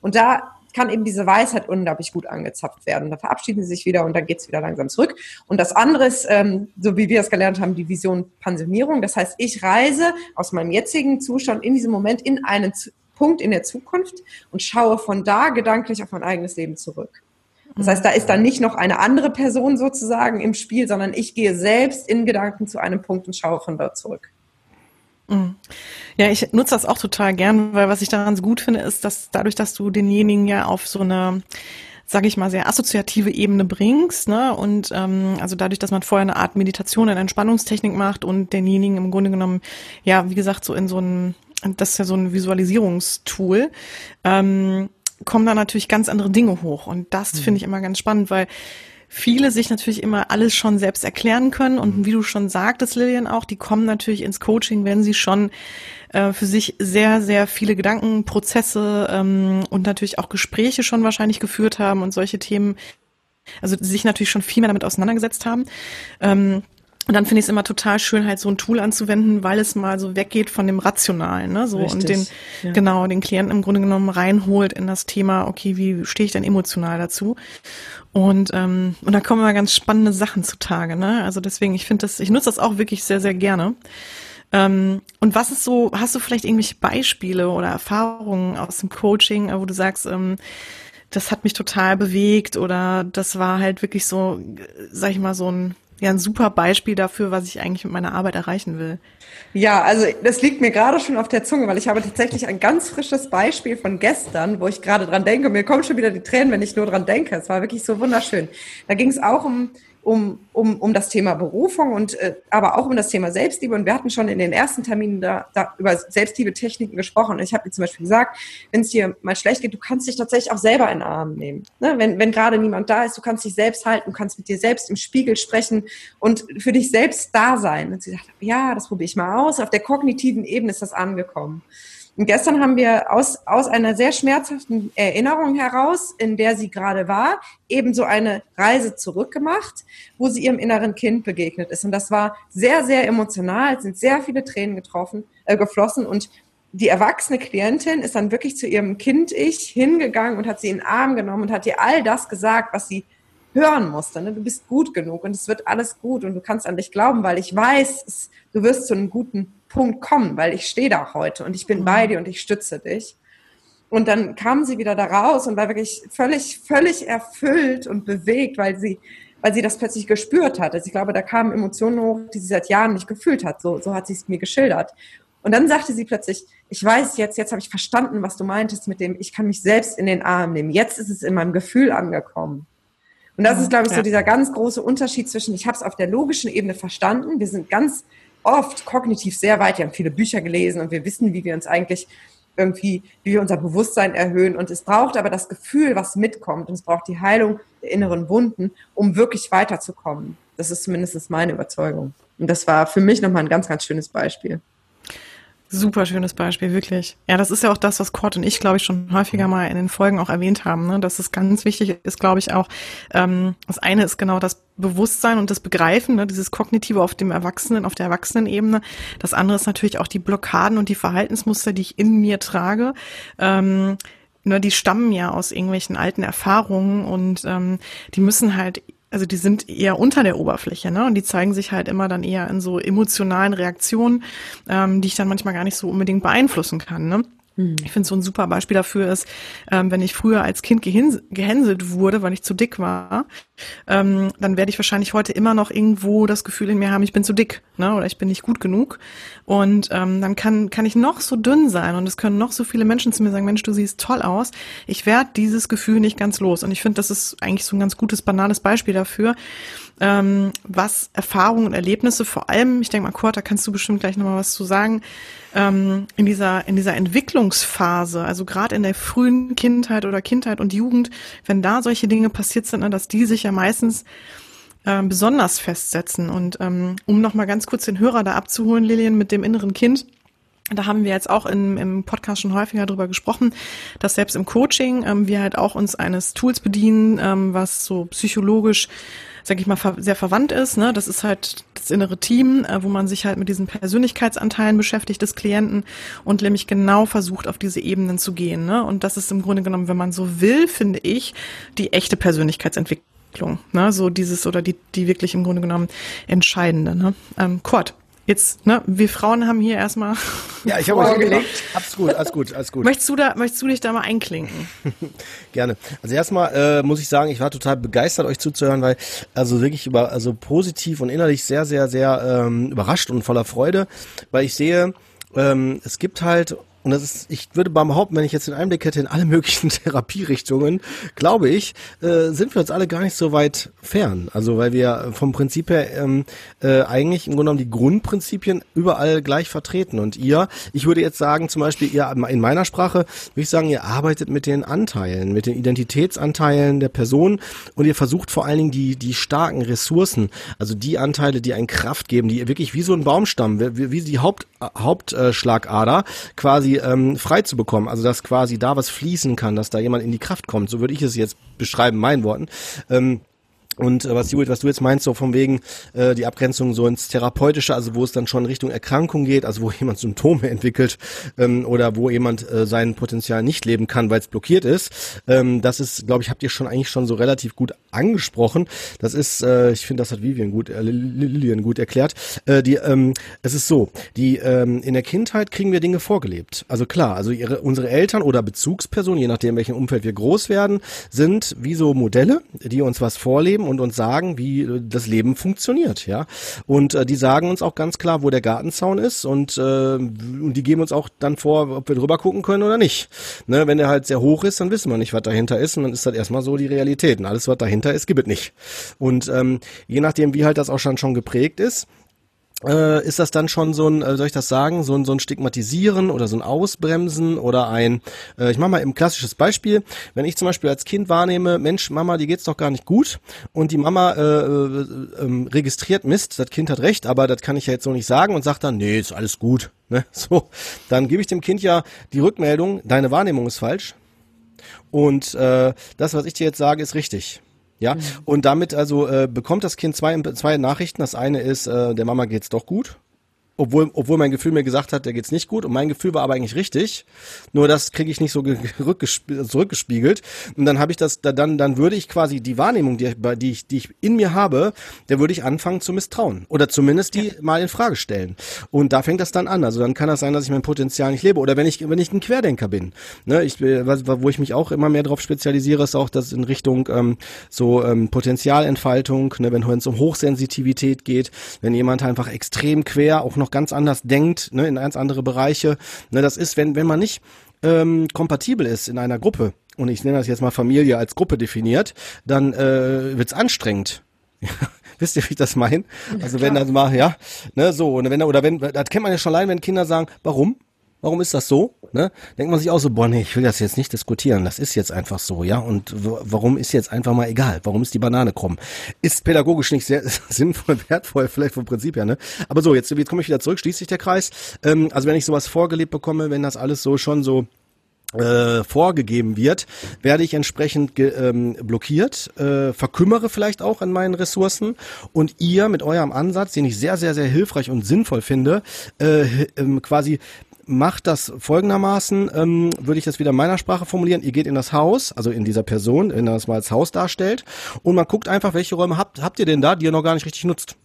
Und da kann eben diese Weisheit unglaublich gut angezapft werden. Da verabschieden sie sich wieder und dann geht es wieder langsam zurück. Und das andere ist, ähm, so wie wir es gelernt haben, die Vision Pensionierung. Das heißt, ich reise aus meinem jetzigen Zustand in diesem Moment in einen Punkt in der Zukunft und schaue von da gedanklich auf mein eigenes Leben zurück. Das heißt, da ist dann nicht noch eine andere Person sozusagen im Spiel, sondern ich gehe selbst in Gedanken zu einem Punkt und schaue von dort zurück.
Ja, ich nutze das auch total gern, weil was ich daran so gut finde, ist, dass dadurch, dass du denjenigen ja auf so eine sage ich mal, sehr assoziative Ebene bringst, ne? Und ähm, also dadurch, dass man vorher eine Art Meditation, eine Entspannungstechnik macht und denjenigen im Grunde genommen, ja, wie gesagt, so in so ein, das ist ja so ein Visualisierungstool, ähm, kommen da natürlich ganz andere Dinge hoch. Und das mhm. finde ich immer ganz spannend, weil viele sich natürlich immer alles schon selbst erklären können. Und wie du schon sagtest, Lilian auch, die kommen natürlich ins Coaching, wenn sie schon äh, für sich sehr, sehr viele Gedankenprozesse ähm, und natürlich auch Gespräche schon wahrscheinlich geführt haben und solche Themen, also sich natürlich schon viel mehr damit auseinandergesetzt haben. Ähm, und dann finde ich es immer total schön, halt so ein Tool anzuwenden, weil es mal so weggeht von dem Rationalen, ne? So Richtig, und den, ja. genau, den Klienten im Grunde genommen reinholt in das Thema, okay, wie stehe ich denn emotional dazu? Und, ähm, und da kommen immer ganz spannende Sachen zutage, ne? Also deswegen, ich finde das, ich nutze das auch wirklich sehr, sehr gerne. Ähm, und was ist so, hast du vielleicht irgendwelche Beispiele oder Erfahrungen aus dem Coaching, wo du sagst, ähm, das hat mich total bewegt oder das war halt wirklich so, sag ich mal, so ein ja ein super Beispiel dafür, was ich eigentlich mit meiner Arbeit erreichen will.
Ja, also das liegt mir gerade schon auf der Zunge, weil ich habe tatsächlich ein ganz frisches Beispiel von gestern, wo ich gerade dran denke. Mir kommen schon wieder die Tränen, wenn ich nur dran denke. Es war wirklich so wunderschön. Da ging es auch um um, um, um das Thema Berufung und äh, aber auch um das Thema Selbstliebe. Und wir hatten schon in den ersten Terminen da, da über Selbstliebe-Techniken gesprochen. Und ich habe dir zum Beispiel gesagt, wenn es dir mal schlecht geht, du kannst dich tatsächlich auch selber in den Arm nehmen. Ne? Wenn, wenn gerade niemand da ist, du kannst dich selbst halten, du kannst mit dir selbst im Spiegel sprechen und für dich selbst da sein. Und sie sagt, ja, das probiere ich mal aus. Auf der kognitiven Ebene ist das angekommen. Und gestern haben wir aus, aus einer sehr schmerzhaften Erinnerung heraus, in der sie gerade war, eben so eine Reise zurückgemacht, wo sie ihrem inneren Kind begegnet ist. Und das war sehr, sehr emotional, es sind sehr viele Tränen getroffen, äh, geflossen und die erwachsene Klientin ist dann wirklich zu ihrem Kind-Ich hingegangen und hat sie in den Arm genommen und hat ihr all das gesagt, was sie hören musste. Ne? Du bist gut genug und es wird alles gut und du kannst an dich glauben, weil ich weiß, es, du wirst zu einem guten Punkt kommen, weil ich stehe da heute und ich bin bei mhm. dir und ich stütze dich. Und dann kam sie wieder da raus und war wirklich völlig, völlig erfüllt und bewegt, weil sie weil sie das plötzlich gespürt hat. Also ich glaube, da kamen Emotionen hoch, die sie seit Jahren nicht gefühlt hat. So, so hat sie es mir geschildert. Und dann sagte sie plötzlich, ich weiß jetzt, jetzt habe ich verstanden, was du meintest mit dem, ich kann mich selbst in den Arm nehmen. Jetzt ist es in meinem Gefühl angekommen. Und das ist, glaube ich, so dieser ganz große Unterschied zwischen, ich habe es auf der logischen Ebene verstanden, wir sind ganz oft kognitiv sehr weit, wir haben viele Bücher gelesen und wir wissen, wie wir uns eigentlich irgendwie, wie wir unser Bewusstsein erhöhen. Und es braucht aber das Gefühl, was mitkommt. Und es braucht die Heilung der inneren Wunden, um wirklich weiterzukommen. Das ist zumindest meine Überzeugung. Und das war für mich nochmal ein ganz, ganz schönes Beispiel.
Super schönes Beispiel, wirklich. Ja, das ist ja auch das, was Kurt und ich, glaube ich, schon häufiger mal in den Folgen auch erwähnt haben, ne? dass es ganz wichtig ist, glaube ich, auch, ähm, das eine ist genau das Bewusstsein und das Begreifen, ne? dieses Kognitive auf dem Erwachsenen, auf der Erwachsenenebene. Das andere ist natürlich auch die Blockaden und die Verhaltensmuster, die ich in mir trage. Ähm, ne, die stammen ja aus irgendwelchen alten Erfahrungen und ähm, die müssen halt also die sind eher unter der Oberfläche, ne? Und die zeigen sich halt immer dann eher in so emotionalen Reaktionen, ähm, die ich dann manchmal gar nicht so unbedingt beeinflussen kann, ne? Hm. Ich finde so ein super Beispiel dafür ist, ähm, wenn ich früher als Kind gehänselt wurde, weil ich zu dick war, ähm, dann werde ich wahrscheinlich heute immer noch irgendwo das Gefühl in mir haben, ich bin zu dick, ne? Oder ich bin nicht gut genug. Und ähm, dann kann kann ich noch so dünn sein und es können noch so viele Menschen zu mir sagen, Mensch, du siehst toll aus. Ich werde dieses Gefühl nicht ganz los. Und ich finde, das ist eigentlich so ein ganz gutes banales Beispiel dafür, ähm, was Erfahrungen und Erlebnisse vor allem, ich denke mal, Kurt, da kannst du bestimmt gleich nochmal was zu sagen, ähm, in dieser in dieser Entwicklungsphase, also gerade in der frühen Kindheit oder Kindheit und Jugend, wenn da solche Dinge passiert sind, ne, dass die sich ja meistens äh, besonders festsetzen. Und ähm, um nochmal ganz kurz den Hörer da abzuholen, Lilian, mit dem inneren Kind, da haben wir jetzt auch im, im Podcast schon häufiger drüber gesprochen, dass selbst im Coaching ähm, wir halt auch uns eines Tools bedienen, ähm, was so psychologisch sag ich mal, sehr verwandt ist. Ne? Das ist halt das innere Team, äh, wo man sich halt mit diesen Persönlichkeitsanteilen beschäftigt des Klienten und nämlich genau versucht, auf diese Ebenen zu gehen. Ne? Und das ist im Grunde genommen, wenn man so will, finde ich, die echte Persönlichkeitsentwicklung. Ne? So dieses oder die, die wirklich im Grunde genommen entscheidende. Ne? Ähm, Kurt, Jetzt, ne, wir Frauen haben hier erstmal.
Ja, ich habe vorgelegt. Alles gut, alles gut, alles gut.
Möchtest du da, möchtest du dich da mal einklinken?
Gerne. Also erstmal äh, muss ich sagen, ich war total begeistert, euch zuzuhören, weil also wirklich über, also positiv und innerlich sehr, sehr, sehr ähm, überrascht und voller Freude, weil ich sehe, ähm, es gibt halt und das ist, ich würde behaupten, wenn ich jetzt den Einblick hätte in alle möglichen Therapierichtungen, glaube ich, äh, sind wir uns alle gar nicht so weit fern. Also weil wir vom Prinzip her ähm, äh, eigentlich im Grunde genommen die Grundprinzipien überall gleich vertreten. Und ihr, ich würde jetzt sagen, zum Beispiel ihr in meiner Sprache, würde ich sagen, ihr arbeitet mit den Anteilen, mit den Identitätsanteilen der Person und ihr versucht vor allen Dingen die, die starken Ressourcen, also die Anteile, die einen Kraft geben, die wirklich wie so ein Baumstamm, wie, wie die Haupt, Hauptschlagader quasi ähm, frei zu bekommen. Also dass quasi da was fließen kann, dass da jemand in die Kraft kommt. So würde ich es jetzt beschreiben, meinen Worten. Ähm, und äh, was, Judith, was du jetzt meinst, so von wegen äh, die Abgrenzung so ins Therapeutische, also wo es dann schon Richtung Erkrankung geht, also wo jemand Symptome entwickelt ähm, oder wo jemand äh, sein Potenzial nicht leben kann, weil es blockiert ist, ähm, das ist, glaube ich, habt ihr schon eigentlich schon so relativ gut angesprochen. Das ist, äh, ich finde, das hat Vivian gut, äh, Lilian gut erklärt. Äh, die, ähm, es ist so, die ähm, in der Kindheit kriegen wir Dinge vorgelebt. Also klar, also ihre, unsere Eltern oder Bezugspersonen, je nachdem, in welchem Umfeld wir groß werden, sind wie so Modelle, die uns was vorleben und uns sagen, wie äh, das Leben funktioniert, ja. Und äh, die sagen uns auch ganz klar, wo der Gartenzaun ist und, äh, und die geben uns auch dann vor, ob wir drüber gucken können oder nicht. Ne, wenn der halt sehr hoch ist, dann wissen wir nicht, was dahinter ist und dann ist das erstmal so die Realität. Und alles, was dahinter ist, gibt es nicht. Und ähm, je nachdem, wie halt das auch schon, schon geprägt ist, äh, ist das dann schon so ein, äh, soll ich das sagen, so ein, so ein Stigmatisieren oder so ein Ausbremsen oder ein, äh, ich mache mal ein klassisches Beispiel, wenn ich zum Beispiel als Kind wahrnehme, Mensch, Mama, die geht's doch gar nicht gut und die Mama äh, äh, äh, registriert Mist, das Kind hat recht, aber das kann ich ja jetzt so nicht sagen und sagt dann, nee, ist alles gut, ne, so, dann gebe ich dem Kind ja die Rückmeldung, deine Wahrnehmung ist falsch und äh, das, was ich dir jetzt sage, ist richtig. Ja, mhm. und damit also äh, bekommt das Kind zwei, zwei Nachrichten. Das eine ist, äh, der Mama geht's doch gut. Obwohl, obwohl mein Gefühl mir gesagt hat, der geht's nicht gut und mein Gefühl war aber eigentlich richtig. Nur das kriege ich nicht so zurückgespiegelt. Und dann habe ich das, dann, dann würde ich quasi die Wahrnehmung, die, die, ich, die ich in mir habe, der würde ich anfangen zu misstrauen. Oder zumindest die ja. mal in Frage stellen. Und da fängt das dann an. Also dann kann das sein, dass ich mein Potenzial nicht lebe. Oder wenn ich, wenn ich ein Querdenker bin. Ne, ich, wo ich mich auch immer mehr darauf spezialisiere, ist auch das in Richtung ähm, so ähm, Potenzialentfaltung, ne, wenn es um Hochsensitivität geht, wenn jemand einfach extrem quer auch noch noch ganz anders denkt, ne, in ganz andere Bereiche. Ne, das ist, wenn, wenn man nicht ähm, kompatibel ist in einer Gruppe, und ich nenne das jetzt mal Familie als Gruppe definiert, dann äh, wird's anstrengend. Wisst ihr, wie ich das meine? Also ja, wenn das mal, ja, ne, so, und wenn oder wenn, das kennt man ja schon allein, wenn Kinder sagen, warum? Warum ist das so? Ne? Denkt man sich auch so, boah, nee, ich will das jetzt nicht diskutieren. Das ist jetzt einfach so, ja. Und warum ist jetzt einfach mal egal? Warum ist die Banane krumm? Ist pädagogisch nicht sehr sinnvoll, wertvoll, vielleicht vom Prinzip her, ne? Aber so, jetzt, jetzt komme ich wieder zurück, schließt sich der Kreis. Ähm, also wenn ich sowas vorgelebt bekomme, wenn das alles so schon so äh, vorgegeben wird, werde ich entsprechend ge, ähm, blockiert, äh, verkümmere vielleicht auch an meinen Ressourcen und ihr mit eurem Ansatz, den ich sehr, sehr, sehr hilfreich und sinnvoll finde, äh, ähm, quasi macht das folgendermaßen, ähm, würde ich das wieder in meiner Sprache formulieren. Ihr geht in das Haus, also in dieser Person, wenn er das mal als Haus darstellt, und man guckt einfach, welche Räume habt, habt ihr denn da, die ihr noch gar nicht richtig nutzt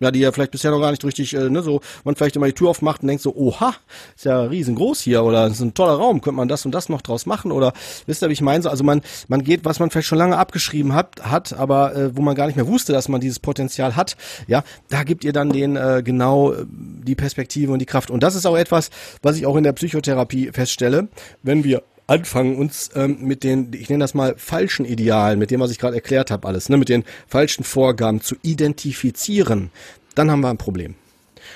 ja, die ja vielleicht bisher noch gar nicht richtig, äh, ne, so, man vielleicht immer die Tür aufmacht und denkt so, oha, ist ja riesengroß hier oder ist ein toller Raum, könnte man das und das noch draus machen oder wisst ihr, wie ich meine? Also man, man geht, was man vielleicht schon lange abgeschrieben hat, hat, aber äh, wo man gar nicht mehr wusste, dass man dieses Potenzial hat, ja, da gibt ihr dann den äh, genau äh, die Perspektive und die Kraft. Und das ist auch etwas, was ich auch in der Psychotherapie feststelle, wenn wir anfangen, uns ähm, mit den, ich nenne das mal falschen Idealen, mit dem, was ich gerade erklärt habe, alles, ne, mit den falschen Vorgaben zu identifizieren, dann haben wir ein Problem.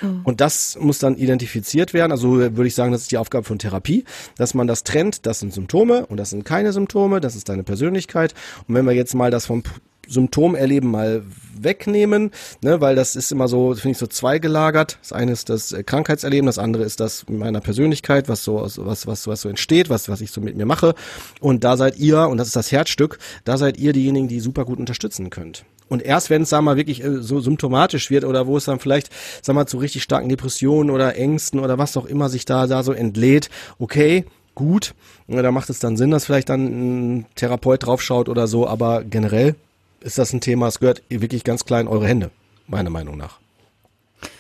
Mhm. Und das muss dann identifiziert werden. Also würde ich sagen, das ist die Aufgabe von Therapie, dass man das trennt. Das sind Symptome und das sind keine Symptome. Das ist deine Persönlichkeit. Und wenn wir jetzt mal das vom Symptomerleben mal wegnehmen, ne, weil das ist immer so, finde ich, so zweigelagert. Das eine ist das Krankheitserleben, das andere ist das meiner Persönlichkeit, was so, was, was, was so entsteht, was, was ich so mit mir mache. Und da seid ihr, und das ist das Herzstück, da seid ihr diejenigen, die super gut unterstützen könnt. Und erst wenn es, sag mal, wirklich äh, so symptomatisch wird oder wo es dann vielleicht, sag mal, zu richtig starken Depressionen oder Ängsten oder was auch immer sich da, da so entlädt, okay, gut, da macht es dann Sinn, dass vielleicht dann ein Therapeut draufschaut oder so, aber generell ist das ein Thema, es gehört wirklich ganz klein in eure Hände, meiner Meinung nach.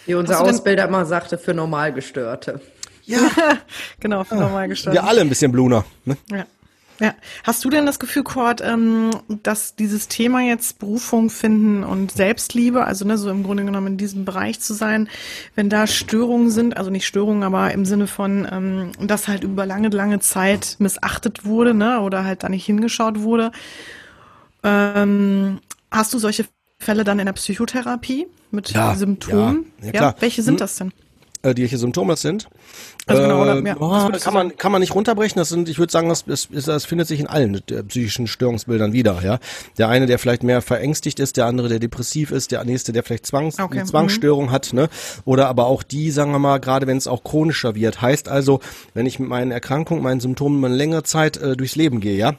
Wie unser Ausbilder immer sagte, für Normalgestörte.
Ja, genau, für Normalgestörte.
Wir alle ein bisschen Bluner. Ne?
Ja. Ja. Hast du denn das Gefühl, Kurt, ähm, dass dieses Thema jetzt Berufung finden und Selbstliebe, also ne, so im Grunde genommen in diesem Bereich zu sein, wenn da Störungen sind, also nicht Störungen, aber im Sinne von, ähm, dass halt über lange, lange Zeit missachtet wurde, ne, oder halt da nicht hingeschaut wurde, ähm, hast du solche Fälle dann in der Psychotherapie mit ja, Symptomen? Ja, ja, klar. Welche sind hm. das denn?
Äh, welche Symptome das sind?
Also genau, oder, ja,
oh, kann man kann man nicht runterbrechen. Das sind, ich würde sagen, das, das, das findet sich in allen äh, psychischen Störungsbildern wieder. Ja, der eine, der vielleicht mehr verängstigt ist, der andere, der depressiv ist, der nächste, der vielleicht Zwangs okay. eine Zwangsstörung mhm. hat, ne? Oder aber auch die, sagen wir mal, gerade wenn es auch chronischer wird. Heißt also, wenn ich mit meinen Erkrankungen, meinen Symptomen eine längere Zeit äh, durchs Leben gehe, ja,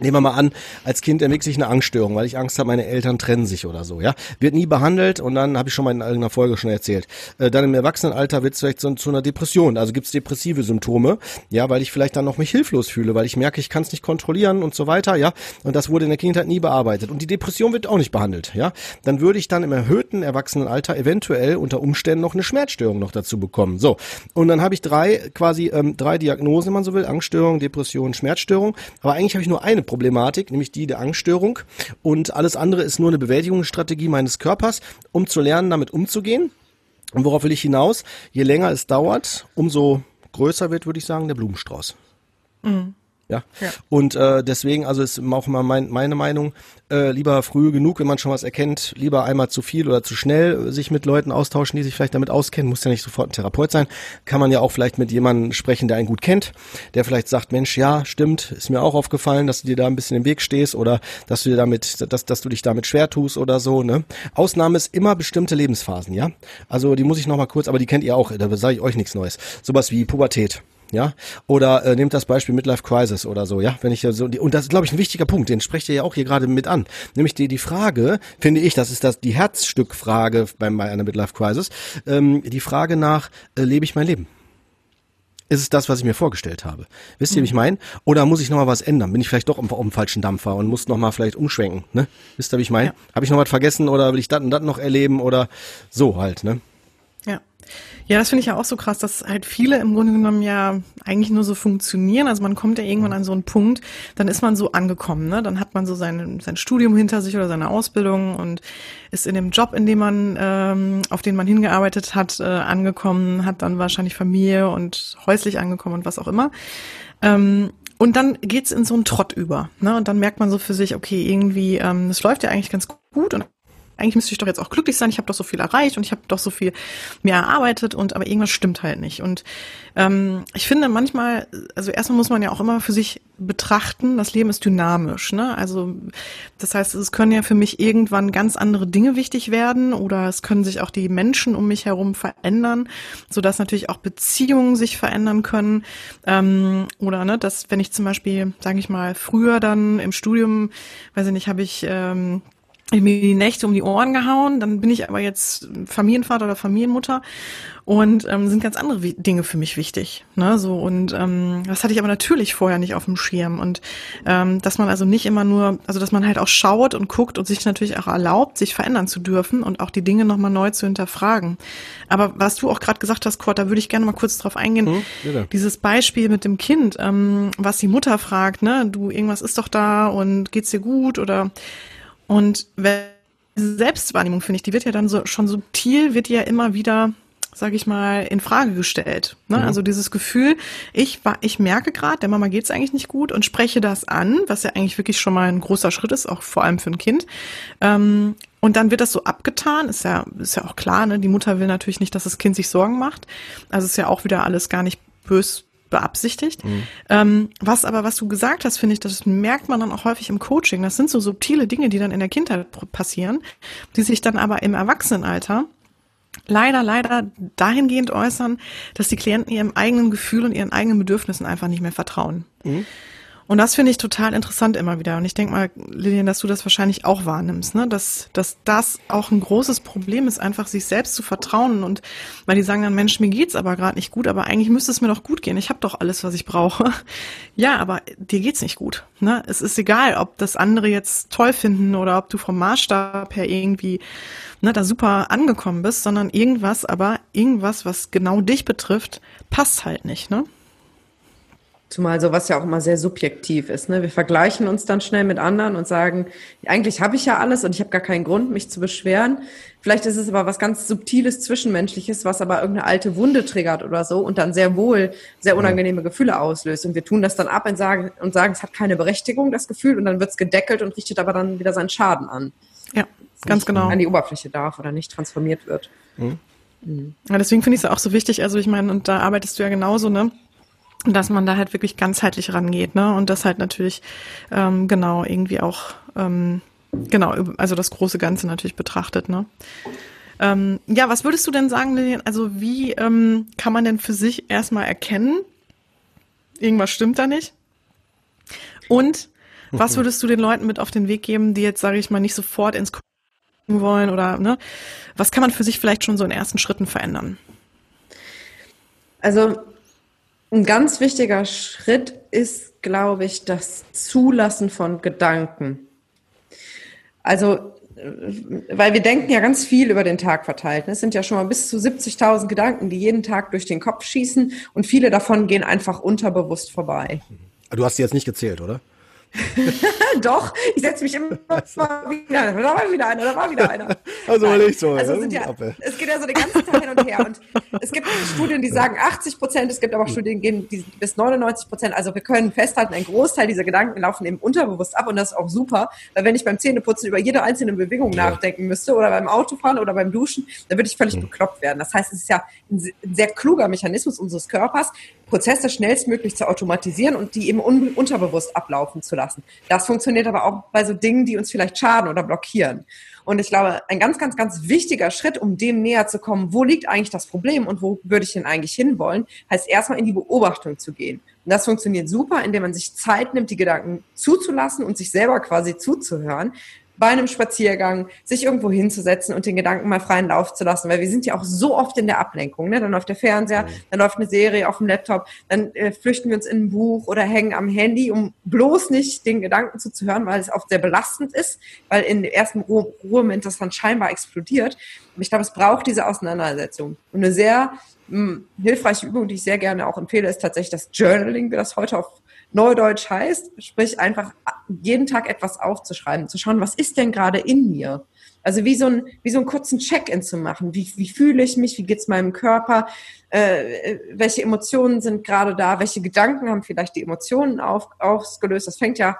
Nehmen wir mal an, als Kind entwickelt sich eine Angststörung, weil ich Angst habe, meine Eltern trennen sich oder so, ja. Wird nie behandelt und dann habe ich schon mal in irgendeiner Folge schon erzählt. Äh, dann im Erwachsenenalter wird es vielleicht so, zu einer Depression, also gibt es depressive Symptome, ja, weil ich vielleicht dann noch mich hilflos fühle, weil ich merke, ich kann es nicht kontrollieren und so weiter, ja. Und das wurde in der Kindheit nie bearbeitet. Und die Depression wird auch nicht behandelt, ja. Dann würde ich dann im erhöhten Erwachsenenalter eventuell unter Umständen noch eine Schmerzstörung noch dazu bekommen. So. Und dann habe ich drei, quasi ähm, drei Diagnosen, wenn man so will, Angststörung, Depression, Schmerzstörung. Aber eigentlich habe ich nur eine Problematik, nämlich die der Angststörung. Und alles andere ist nur eine Bewältigungsstrategie meines Körpers, um zu lernen, damit umzugehen. Und worauf will ich hinaus? Je länger es dauert, umso größer wird, würde ich sagen, der Blumenstrauß. Mhm. Ja. ja. Und äh, deswegen, also ist auch immer mein, meine Meinung, äh, lieber früh genug, wenn man schon was erkennt, lieber einmal zu viel oder zu schnell sich mit Leuten austauschen, die sich vielleicht damit auskennen, muss ja nicht sofort ein Therapeut sein, kann man ja auch vielleicht mit jemandem sprechen, der einen gut kennt, der vielleicht sagt, Mensch, ja, stimmt, ist mir auch aufgefallen, dass du dir da ein bisschen im Weg stehst oder dass du dir damit, dass, dass du dich damit schwer tust oder so, ne? Ausnahme ist immer bestimmte Lebensphasen, ja? Also die muss ich nochmal kurz, aber die kennt ihr auch, da sage ich euch nichts Neues. Sowas wie Pubertät ja, oder äh, nehmt das Beispiel Midlife Crisis oder so, ja, wenn ich ja so die, und das ist glaube ich ein wichtiger Punkt, den sprecht ihr ja auch hier gerade mit an, nämlich die die Frage, finde ich, das ist das die Herzstückfrage beim bei einer Midlife Crisis, ähm, die Frage nach äh, lebe ich mein Leben? Ist es das, was ich mir vorgestellt habe? Wisst ihr, wie ich meine? Oder muss ich noch mal was ändern? Bin ich vielleicht doch auf dem falschen Dampfer und muss noch mal vielleicht umschwenken? Ne? Wisst ihr, wie ich meine? Ja. Habe ich noch was vergessen oder will ich das und das noch erleben oder so halt? Ne?
Ja. Das finde ich ja auch so krass, dass halt viele im Grunde genommen ja eigentlich nur so funktionieren. Also man kommt ja irgendwann an so einen Punkt, dann ist man so angekommen, ne? Dann hat man so sein, sein Studium hinter sich oder seine Ausbildung und ist in dem Job, in dem man, ähm, auf den man hingearbeitet hat, äh, angekommen, hat dann wahrscheinlich Familie und häuslich angekommen und was auch immer. Ähm, und dann geht's in so einen Trott über. Ne? Und dann merkt man so für sich, okay, irgendwie, ähm, es läuft ja eigentlich ganz gut und eigentlich müsste ich doch jetzt auch glücklich sein, ich habe doch so viel erreicht und ich habe doch so viel mehr erarbeitet und aber irgendwas stimmt halt nicht. Und ähm, ich finde manchmal, also erstmal muss man ja auch immer für sich betrachten, das Leben ist dynamisch. Ne? Also das heißt, es können ja für mich irgendwann ganz andere Dinge wichtig werden oder es können sich auch die Menschen um mich herum verändern, sodass natürlich auch Beziehungen sich verändern können. Ähm, oder ne, dass wenn ich zum Beispiel, sage ich mal, früher dann im Studium, weiß ich nicht, habe ich ähm, ich mir die Nächte um die Ohren gehauen, dann bin ich aber jetzt Familienvater oder Familienmutter und ähm, sind ganz andere Dinge für mich wichtig. Ne? So und ähm, das hatte ich aber natürlich vorher nicht auf dem Schirm und ähm, dass man also nicht immer nur, also dass man halt auch schaut und guckt und sich natürlich auch erlaubt, sich verändern zu dürfen und auch die Dinge nochmal neu zu hinterfragen. Aber was du auch gerade gesagt hast, Kurt, da würde ich gerne mal kurz drauf eingehen. Hm, Dieses Beispiel mit dem Kind, ähm, was die Mutter fragt, ne, du irgendwas ist doch da und geht's dir gut oder und diese Selbstwahrnehmung, finde ich, die wird ja dann so schon subtil, wird ja immer wieder sage ich mal, in Frage gestellt. Ne? Mhm. Also dieses Gefühl, ich war, ich merke gerade, der Mama geht's eigentlich nicht gut und spreche das an, was ja eigentlich wirklich schon mal ein großer Schritt ist, auch vor allem für ein Kind. Ähm, und dann wird das so abgetan, ist ja, ist ja auch klar, ne? Die Mutter will natürlich nicht, dass das Kind sich Sorgen macht. Also ist ja auch wieder alles gar nicht bös beabsichtigt. Mhm. Ähm, was aber, was du gesagt hast, finde ich, das merkt man dann auch häufig im Coaching. Das sind so subtile Dinge, die dann in der Kindheit passieren, die sich dann aber im Erwachsenenalter leider, leider dahingehend äußern, dass die Klienten ihrem eigenen Gefühl und ihren eigenen Bedürfnissen einfach nicht mehr vertrauen. Mhm. Und das finde ich total interessant immer wieder. Und ich denke mal, Lilian, dass du das wahrscheinlich auch wahrnimmst, ne? Dass, dass das auch ein großes Problem ist, einfach sich selbst zu vertrauen. Und weil die sagen dann, Mensch, mir geht's aber gerade nicht gut, aber eigentlich müsste es mir doch gut gehen. Ich habe doch alles, was ich brauche. Ja, aber dir geht's nicht gut. Ne? Es ist egal, ob das andere jetzt toll finden oder ob du vom Maßstab her irgendwie ne, da super angekommen bist, sondern irgendwas, aber irgendwas, was genau dich betrifft, passt halt nicht, ne?
Zumal sowas ja auch immer sehr subjektiv ist. Ne? Wir vergleichen uns dann schnell mit anderen und sagen, eigentlich habe ich ja alles und ich habe gar keinen Grund, mich zu beschweren. Vielleicht ist es aber was ganz Subtiles, Zwischenmenschliches, was aber irgendeine alte Wunde triggert oder so und dann sehr wohl sehr unangenehme Gefühle auslöst. Und wir tun das dann ab und sagen, und sagen es hat keine Berechtigung, das Gefühl, und dann wird es gedeckelt und richtet aber dann wieder seinen Schaden an.
Ja, ganz genau.
An die Oberfläche darf oder nicht transformiert wird. Mhm.
Mhm. Ja, deswegen finde ich es auch so wichtig. Also ich meine, und da arbeitest du ja genauso, ne? Dass man da halt wirklich ganzheitlich rangeht, ne? Und das halt natürlich ähm, genau irgendwie auch ähm, genau, also das große Ganze natürlich betrachtet, ne? Ähm, ja, was würdest du denn sagen, Lilian? Also wie ähm, kann man denn für sich erstmal erkennen, irgendwas stimmt da nicht? Und was würdest du den Leuten mit auf den Weg geben, die jetzt, sage ich mal, nicht sofort ins Gucken wollen oder ne? Was kann man für sich vielleicht schon so in ersten Schritten verändern?
Also ein ganz wichtiger Schritt ist, glaube ich, das Zulassen von Gedanken. Also, weil wir denken ja ganz viel über den Tag verteilt. Es sind ja schon mal bis zu 70.000 Gedanken, die jeden Tag durch den Kopf schießen und viele davon gehen einfach unterbewusst vorbei.
Du hast sie jetzt nicht gezählt, oder?
Doch, ich setze mich immer wieder, da war wieder einer, da war wieder einer.
Also Nein. nicht so.
Also sind ja, es geht ja so die ganze Zeit hin und her. Und es gibt Studien, die sagen 80 Prozent, es gibt aber auch Studien, die gehen bis 99 Prozent. Also wir können festhalten, ein Großteil dieser Gedanken laufen eben unterbewusst ab und das ist auch super, weil wenn ich beim Zähneputzen über jede einzelne Bewegung ja. nachdenken müsste oder beim Autofahren oder beim Duschen, dann würde ich völlig mhm. bekloppt werden. Das heißt, es ist ja ein sehr kluger Mechanismus unseres Körpers, Prozesse schnellstmöglich zu automatisieren und die eben un unterbewusst ablaufen zu lassen. Das funktioniert aber auch bei so Dingen, die uns vielleicht schaden oder blockieren. Und ich glaube, ein ganz, ganz, ganz wichtiger Schritt, um dem näher zu kommen, wo liegt eigentlich das Problem und wo würde ich denn eigentlich hinwollen, heißt erstmal in die Beobachtung zu gehen. Und das funktioniert super, indem man sich Zeit nimmt, die Gedanken zuzulassen und sich selber quasi zuzuhören, bei einem Spaziergang sich irgendwo hinzusetzen und den Gedanken mal freien Lauf zu lassen, weil wir sind ja auch so oft in der Ablenkung. Ne? Dann läuft der Fernseher, dann läuft eine Serie auf dem Laptop, dann äh, flüchten wir uns in ein Buch oder hängen am Handy, um bloß nicht den Gedanken zuzuhören, weil es oft sehr belastend ist, weil in dem ersten Ruhe Ruhemoment das dann scheinbar explodiert. Und ich glaube, es braucht diese Auseinandersetzung. Und eine sehr mh, hm, hilfreiche Übung, die ich sehr gerne auch empfehle, ist tatsächlich das Journaling, wie das heute auf Neudeutsch heißt, sprich einfach jeden Tag etwas aufzuschreiben, zu schauen, was ist denn gerade in mir? Also wie so, ein, wie so einen kurzen Check-in zu machen. Wie, wie fühle ich mich? Wie geht's meinem Körper? Äh, welche Emotionen sind gerade da? Welche Gedanken haben vielleicht die Emotionen auf, ausgelöst? Das fängt ja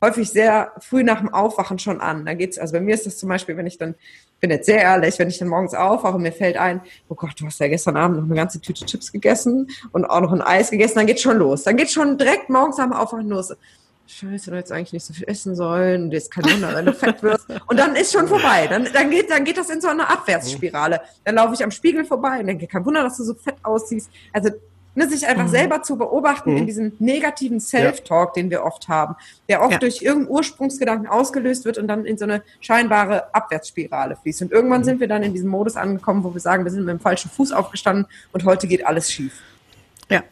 häufig sehr früh nach dem Aufwachen schon an. Da geht's, also bei mir ist das zum Beispiel, wenn ich dann, bin jetzt sehr ehrlich, wenn ich dann morgens aufwache und mir fällt ein, oh Gott, du hast ja gestern Abend noch eine ganze Tüte Chips gegessen und auch noch ein Eis gegessen, dann geht's schon los. Dann geht's schon direkt morgens am Aufwachen los. Scheiße, du hättest eigentlich nicht so viel essen sollen, und jetzt kein Wunder, wenn du fett wirst. Und dann ist schon vorbei. Dann, dann, geht, dann geht das in so eine Abwärtsspirale. Dann laufe ich am Spiegel vorbei und denke, kein Wunder, dass du so fett aussiehst. Also Ne, sich einfach mhm. selber zu beobachten mhm. in diesem negativen Self-Talk, ja. den wir oft haben, der oft ja. durch irgendeinen Ursprungsgedanken ausgelöst wird und dann in so eine scheinbare Abwärtsspirale fließt. Und irgendwann mhm. sind wir dann in diesem Modus angekommen, wo wir sagen, wir sind mit dem falschen Fuß aufgestanden und heute geht alles schief.
Ja.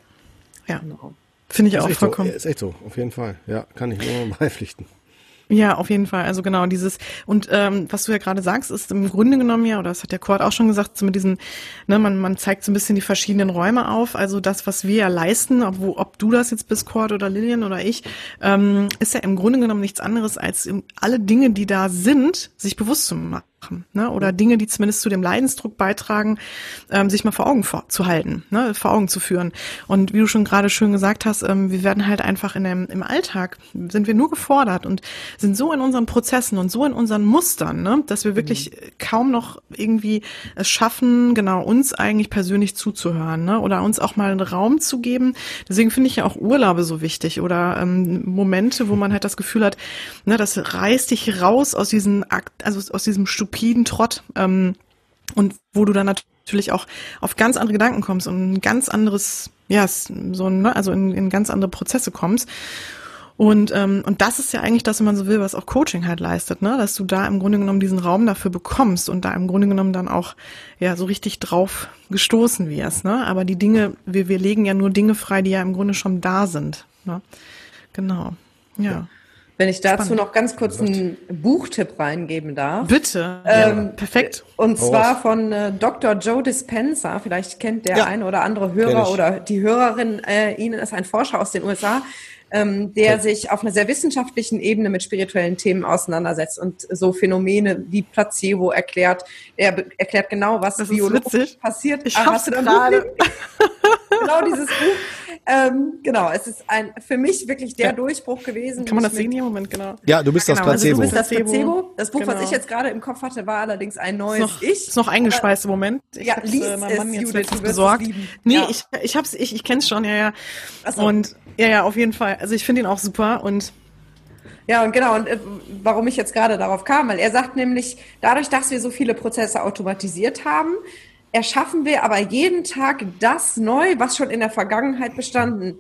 Ja. Genau. Finde ich ist auch vollkommen.
So. Ist echt so, auf jeden Fall. Ja, kann ich nur beipflichten.
Ja, auf jeden Fall. Also genau dieses und ähm, was du ja gerade sagst, ist im Grunde genommen ja, oder das hat der Kurt auch schon gesagt, so mit diesen, ne, man man zeigt so ein bisschen die verschiedenen Räume auf. Also das, was wir ja leisten, ob, wo, ob du das jetzt bist, Kurt oder Lilian oder ich, ähm, ist ja im Grunde genommen nichts anderes als alle Dinge, die da sind, sich bewusst zu machen machen, ne? oder Dinge, die zumindest zu dem Leidensdruck beitragen, ähm, sich mal vor Augen vor, zu halten, ne? vor Augen zu führen. Und wie du schon gerade schön gesagt hast, ähm, wir werden halt einfach in dem, im Alltag, sind wir nur gefordert und sind so in unseren Prozessen und so in unseren Mustern, ne? dass wir wirklich mhm. kaum noch irgendwie es schaffen, genau uns eigentlich persönlich zuzuhören ne? oder uns auch mal einen Raum zu geben. Deswegen finde ich ja auch Urlaube so wichtig oder ähm, Momente, wo man halt das Gefühl hat, ne, das reißt dich raus aus diesem Akt, also aus diesem Stupid stupiden Trott ähm, und wo du dann natürlich auch auf ganz andere Gedanken kommst und ein ganz anderes, ja, so, ne, also in, in ganz andere Prozesse kommst. Und, ähm, und das ist ja eigentlich das, wenn man so will, was auch Coaching halt leistet, ne? Dass du da im Grunde genommen diesen Raum dafür bekommst und da im Grunde genommen dann auch ja so richtig drauf gestoßen wirst, ne? Aber die Dinge, wir, wir legen ja nur Dinge frei, die ja im Grunde schon da sind. Ne? Genau. ja. ja.
Wenn ich dazu Spannend. noch ganz kurz einen Buchtipp reingeben darf.
Bitte. Ähm, ja, perfekt.
Und zwar von äh, Dr. Joe Dispenza. Vielleicht kennt der ja. eine oder andere Hörer oder die Hörerin äh, ihn, ist ein Forscher aus den USA, ähm, der okay. sich auf einer sehr wissenschaftlichen Ebene mit spirituellen Themen auseinandersetzt und so Phänomene wie Placebo erklärt. Er erklärt genau, was biologisch passiert.
Ich ah, hast du gerade.
genau dieses Buch. Ähm, genau, es ist ein für mich wirklich der ja. Durchbruch gewesen.
Kann man das sehen hier? Moment, genau.
Ja, du bist
genau,
das Placebo.
Also du bist das Placebo. Das Buch, genau. was ich jetzt gerade im Kopf hatte, war allerdings ein neues
ist noch,
Ich.
Ist noch eingespeist im Moment.
Ich ja, lies äh, mein Mann
jetzt Judith, besorgt. Nee, ja. ich, ich hab's, ich, ich kenn's schon, ja, ja. So. Und ja, ja, auf jeden Fall. Also ich finde ihn auch super und
ja, und genau, und äh, warum ich jetzt gerade darauf kam, weil er sagt nämlich, dadurch, dass wir so viele Prozesse automatisiert haben, erschaffen wir aber jeden Tag das neu, was schon in der Vergangenheit bestanden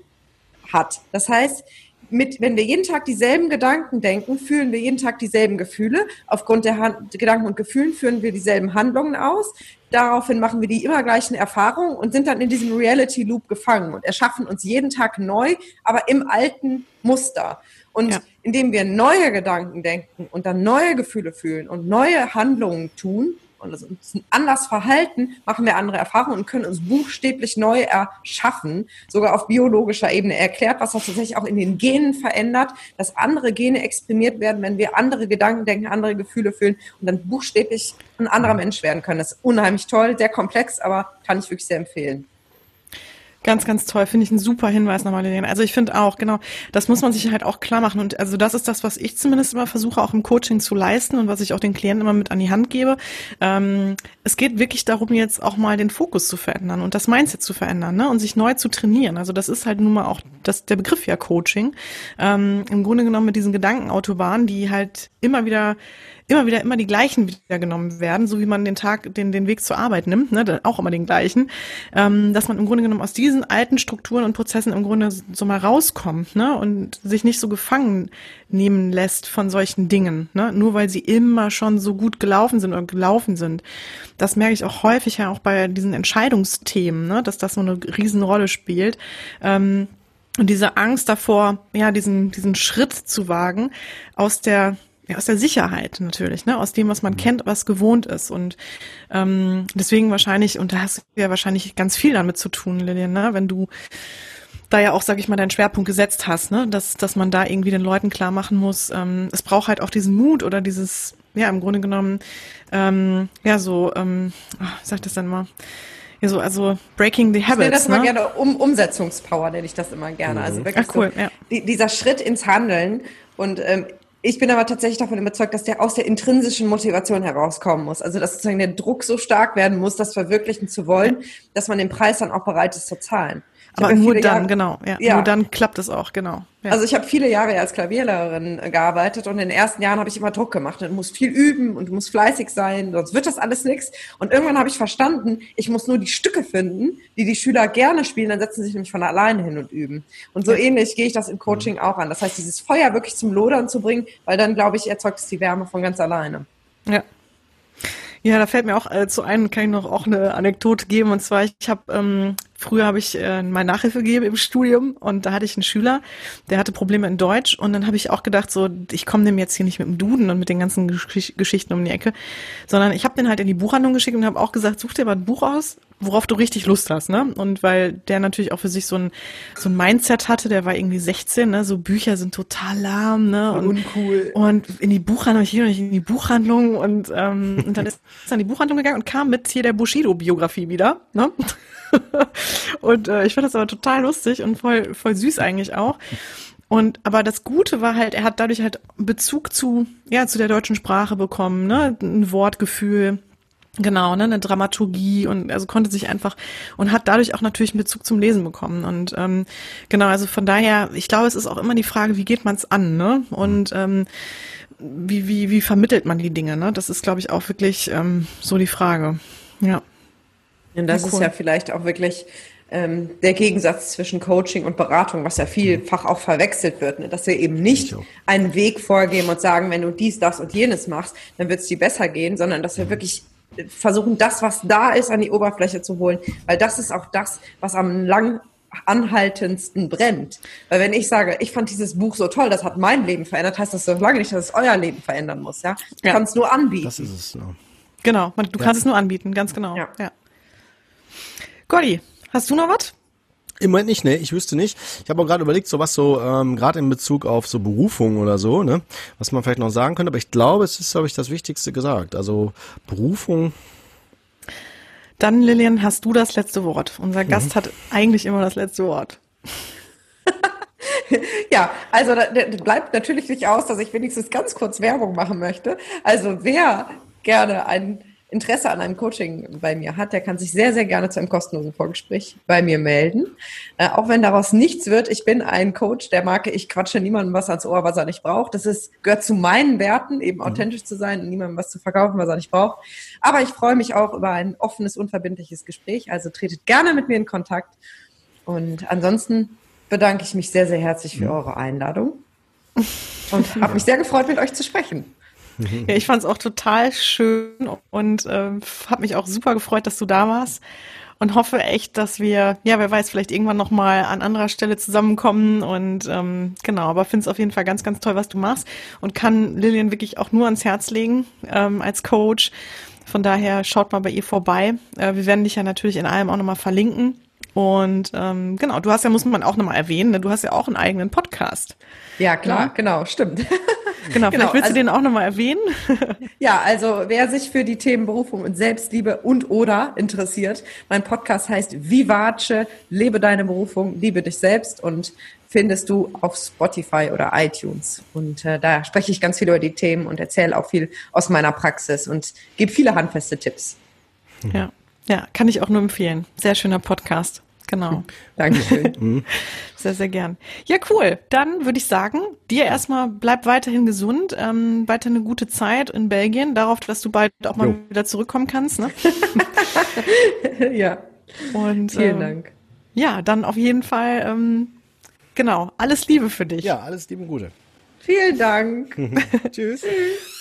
hat. Das heißt, mit, wenn wir jeden Tag dieselben Gedanken denken, fühlen wir jeden Tag dieselben Gefühle. Aufgrund der Han Gedanken und Gefühlen führen wir dieselben Handlungen aus. Daraufhin machen wir die immer gleichen Erfahrungen und sind dann in diesem Reality Loop gefangen und erschaffen uns jeden Tag neu, aber im alten Muster. Und ja. indem wir neue Gedanken denken und dann neue Gefühle fühlen und neue Handlungen tun, und uns anders verhalten, machen wir andere Erfahrungen und können uns buchstäblich neu erschaffen, sogar auf biologischer Ebene. Er erklärt, was das tatsächlich auch in den Genen verändert, dass andere Gene exprimiert werden, wenn wir andere Gedanken denken, andere Gefühle fühlen und dann buchstäblich ein anderer Mensch werden können. Das ist unheimlich toll, sehr komplex, aber kann ich wirklich sehr empfehlen.
Ganz, ganz toll. Finde ich ein super Hinweis nochmal, Lilian. Also ich finde auch, genau, das muss man sich halt auch klar machen. Und also das ist das, was ich zumindest immer versuche, auch im Coaching zu leisten und was ich auch den Klienten immer mit an die Hand gebe. Ähm, es geht wirklich darum, jetzt auch mal den Fokus zu verändern und das Mindset zu verändern ne? und sich neu zu trainieren. Also das ist halt nun mal auch das, der Begriff ja Coaching. Ähm, Im Grunde genommen mit diesen Gedankenautobahnen, die halt immer wieder immer wieder immer die gleichen wieder genommen werden, so wie man den Tag, den, den Weg zur Arbeit nimmt, ne, auch immer den gleichen, ähm, dass man im Grunde genommen aus diesen alten Strukturen und Prozessen im Grunde so mal rauskommt, ne, und sich nicht so gefangen nehmen lässt von solchen Dingen, ne, nur weil sie immer schon so gut gelaufen sind oder gelaufen sind. Das merke ich auch häufig ja auch bei diesen Entscheidungsthemen, ne, dass das so eine Riesenrolle spielt. Ähm, und diese Angst davor, ja, diesen, diesen Schritt zu wagen aus der ja, aus der Sicherheit natürlich, ne, aus dem, was man mhm. kennt, was gewohnt ist. Und ähm, deswegen wahrscheinlich, und da hast du ja wahrscheinlich ganz viel damit zu tun, Lilian, ne, wenn du da ja auch, sag ich mal, deinen Schwerpunkt gesetzt hast, ne, dass, dass man da irgendwie den Leuten klar machen muss, ähm, es braucht halt auch diesen Mut oder dieses, ja, im Grunde genommen, ähm, ja, so, ähm, ach, wie sag ich das denn mal? Ja, so, also Breaking the Habits. Ich nenne
das ne? immer gerne um, Umsetzungspower, nenne ich das immer gerne. Mhm. Also wirklich Ach, cool, so, ja. die, dieser Schritt ins Handeln. Und ähm, ich bin aber tatsächlich davon überzeugt, dass der aus der intrinsischen Motivation herauskommen muss. Also dass sozusagen der Druck so stark werden muss, das verwirklichen zu wollen, dass man den Preis dann auch bereit ist zu zahlen.
Aber nur dann, Jahre, genau. Ja, ja, Nur dann klappt es auch, genau.
Ja. Also ich habe viele Jahre als Klavierlehrerin gearbeitet und in den ersten Jahren habe ich immer Druck gemacht. Du musst viel üben und du musst fleißig sein, sonst wird das alles nichts. Und irgendwann habe ich verstanden, ich muss nur die Stücke finden, die die Schüler gerne spielen, dann setzen sie sich nämlich von alleine hin und üben. Und so ähnlich gehe ich das im Coaching auch an. Das heißt, dieses Feuer wirklich zum Lodern zu bringen, weil dann, glaube ich, erzeugt es die Wärme von ganz alleine.
Ja, ja, da fällt mir auch äh, zu einem, kann ich noch auch eine Anekdote geben. Und zwar, ich habe ähm, früher habe ich äh, mal Nachhilfe gegeben im Studium und da hatte ich einen Schüler, der hatte Probleme in Deutsch und dann habe ich auch gedacht, so ich komme dem jetzt hier nicht mit dem Duden und mit den ganzen Gesch Geschichten um die Ecke, sondern ich habe den halt in die Buchhandlung geschickt und habe auch gesagt, such dir mal ein Buch aus, worauf du richtig Lust hast, ne? Und weil der natürlich auch für sich so ein so ein Mindset hatte, der war irgendwie 16, ne? So Bücher sind total lahm, ne?
Und, uncool.
Und in die Buchhandlung, ich gehe nicht in die Buchhandlung und ähm, und dann ist er in die Buchhandlung gegangen und kam mit hier der Bushido-Biografie wieder, ne? und äh, ich fand das aber total lustig und voll voll süß eigentlich auch. Und aber das Gute war halt, er hat dadurch halt Bezug zu ja zu der deutschen Sprache bekommen, ne, ein Wortgefühl Genau, ne, eine Dramaturgie und also konnte sich einfach und hat dadurch auch natürlich einen Bezug zum Lesen bekommen. Und ähm, genau, also von daher, ich glaube, es ist auch immer die Frage, wie geht man es an, ne? Und ähm, wie, wie, wie vermittelt man die Dinge, ne? Das ist, glaube ich, auch wirklich ähm, so die Frage. Ja.
Und das ja, cool. ist ja vielleicht auch wirklich ähm, der Gegensatz zwischen Coaching und Beratung, was ja vielfach auch verwechselt wird, ne? dass wir eben nicht einen Weg vorgeben und sagen, wenn du dies, das und jenes machst, dann wird es dir besser gehen, sondern dass wir mhm. wirklich versuchen, das, was da ist, an die Oberfläche zu holen, weil das ist auch das, was am lang anhaltendsten brennt. Weil wenn ich sage, ich fand dieses Buch so toll, das hat mein Leben verändert, heißt das so lange nicht, dass es euer Leben verändern muss. Ja, du ja. kannst nur anbieten. Das ist es. Ja.
Genau, du ja. kannst es nur anbieten, ganz genau. Ja. Gotti, hast du noch was?
Im Moment nicht, ne? Ich wüsste nicht. Ich habe auch gerade überlegt, so was so, ähm, gerade in Bezug auf so Berufung oder so, ne? Was man vielleicht noch sagen könnte, aber ich glaube, es ist, glaube ich, das Wichtigste gesagt. Also Berufung.
Dann, Lilian, hast du das letzte Wort. Unser Gast mhm. hat eigentlich immer das letzte Wort.
ja, also da, da bleibt natürlich nicht aus, dass ich wenigstens ganz kurz Werbung machen möchte. Also wer gerne einen Interesse an einem Coaching bei mir hat, der kann sich sehr, sehr gerne zu einem kostenlosen Vorgespräch bei mir melden. Äh, auch wenn daraus nichts wird, ich bin ein Coach der Marke, ich quatsche niemandem was ans Ohr, was er nicht braucht. Das ist, gehört zu meinen Werten, eben mhm. authentisch zu sein und niemandem was zu verkaufen, was er nicht braucht. Aber ich freue mich auch über ein offenes, unverbindliches Gespräch. Also tretet gerne mit mir in Kontakt. Und ansonsten bedanke ich mich sehr, sehr herzlich für eure Einladung und habe mich sehr gefreut, mit euch zu sprechen.
Ja, ich fand es auch total schön und äh, habe mich auch super gefreut, dass du da warst und hoffe echt, dass wir, ja, wer weiß, vielleicht irgendwann noch mal an anderer Stelle zusammenkommen und ähm, genau, aber finde es auf jeden Fall ganz, ganz toll, was du machst und kann Lillian wirklich auch nur ans Herz legen ähm, als Coach. Von daher schaut mal bei ihr vorbei. Äh, wir werden dich ja natürlich in allem auch nochmal verlinken. Und ähm, genau, du hast ja, muss man auch nochmal erwähnen, ne? du hast ja auch einen eigenen Podcast.
Ja, klar, ja? genau, stimmt.
Genau, vielleicht willst
also,
du den auch nochmal erwähnen.
Ja, also wer sich für die Themen Berufung und Selbstliebe und oder interessiert, mein Podcast heißt Vivace, lebe deine Berufung, liebe dich selbst und findest du auf Spotify oder iTunes. Und äh, da spreche ich ganz viel über die Themen und erzähle auch viel aus meiner Praxis und gebe viele handfeste Tipps.
Ja, ja, kann ich auch nur empfehlen. Sehr schöner Podcast. Genau.
Dankeschön.
Mhm. sehr, sehr gern. Ja, cool. Dann würde ich sagen, dir erstmal bleib weiterhin gesund, ähm, weiter eine gute Zeit in Belgien, darauf, dass du bald auch mal jo. wieder zurückkommen kannst. Ne?
ja.
Und,
Vielen
ähm,
Dank.
Ja, dann auf jeden Fall, ähm, genau, alles Liebe für dich.
Ja, alles Liebe und Gute.
Vielen Dank.
Tschüss. Tschüss.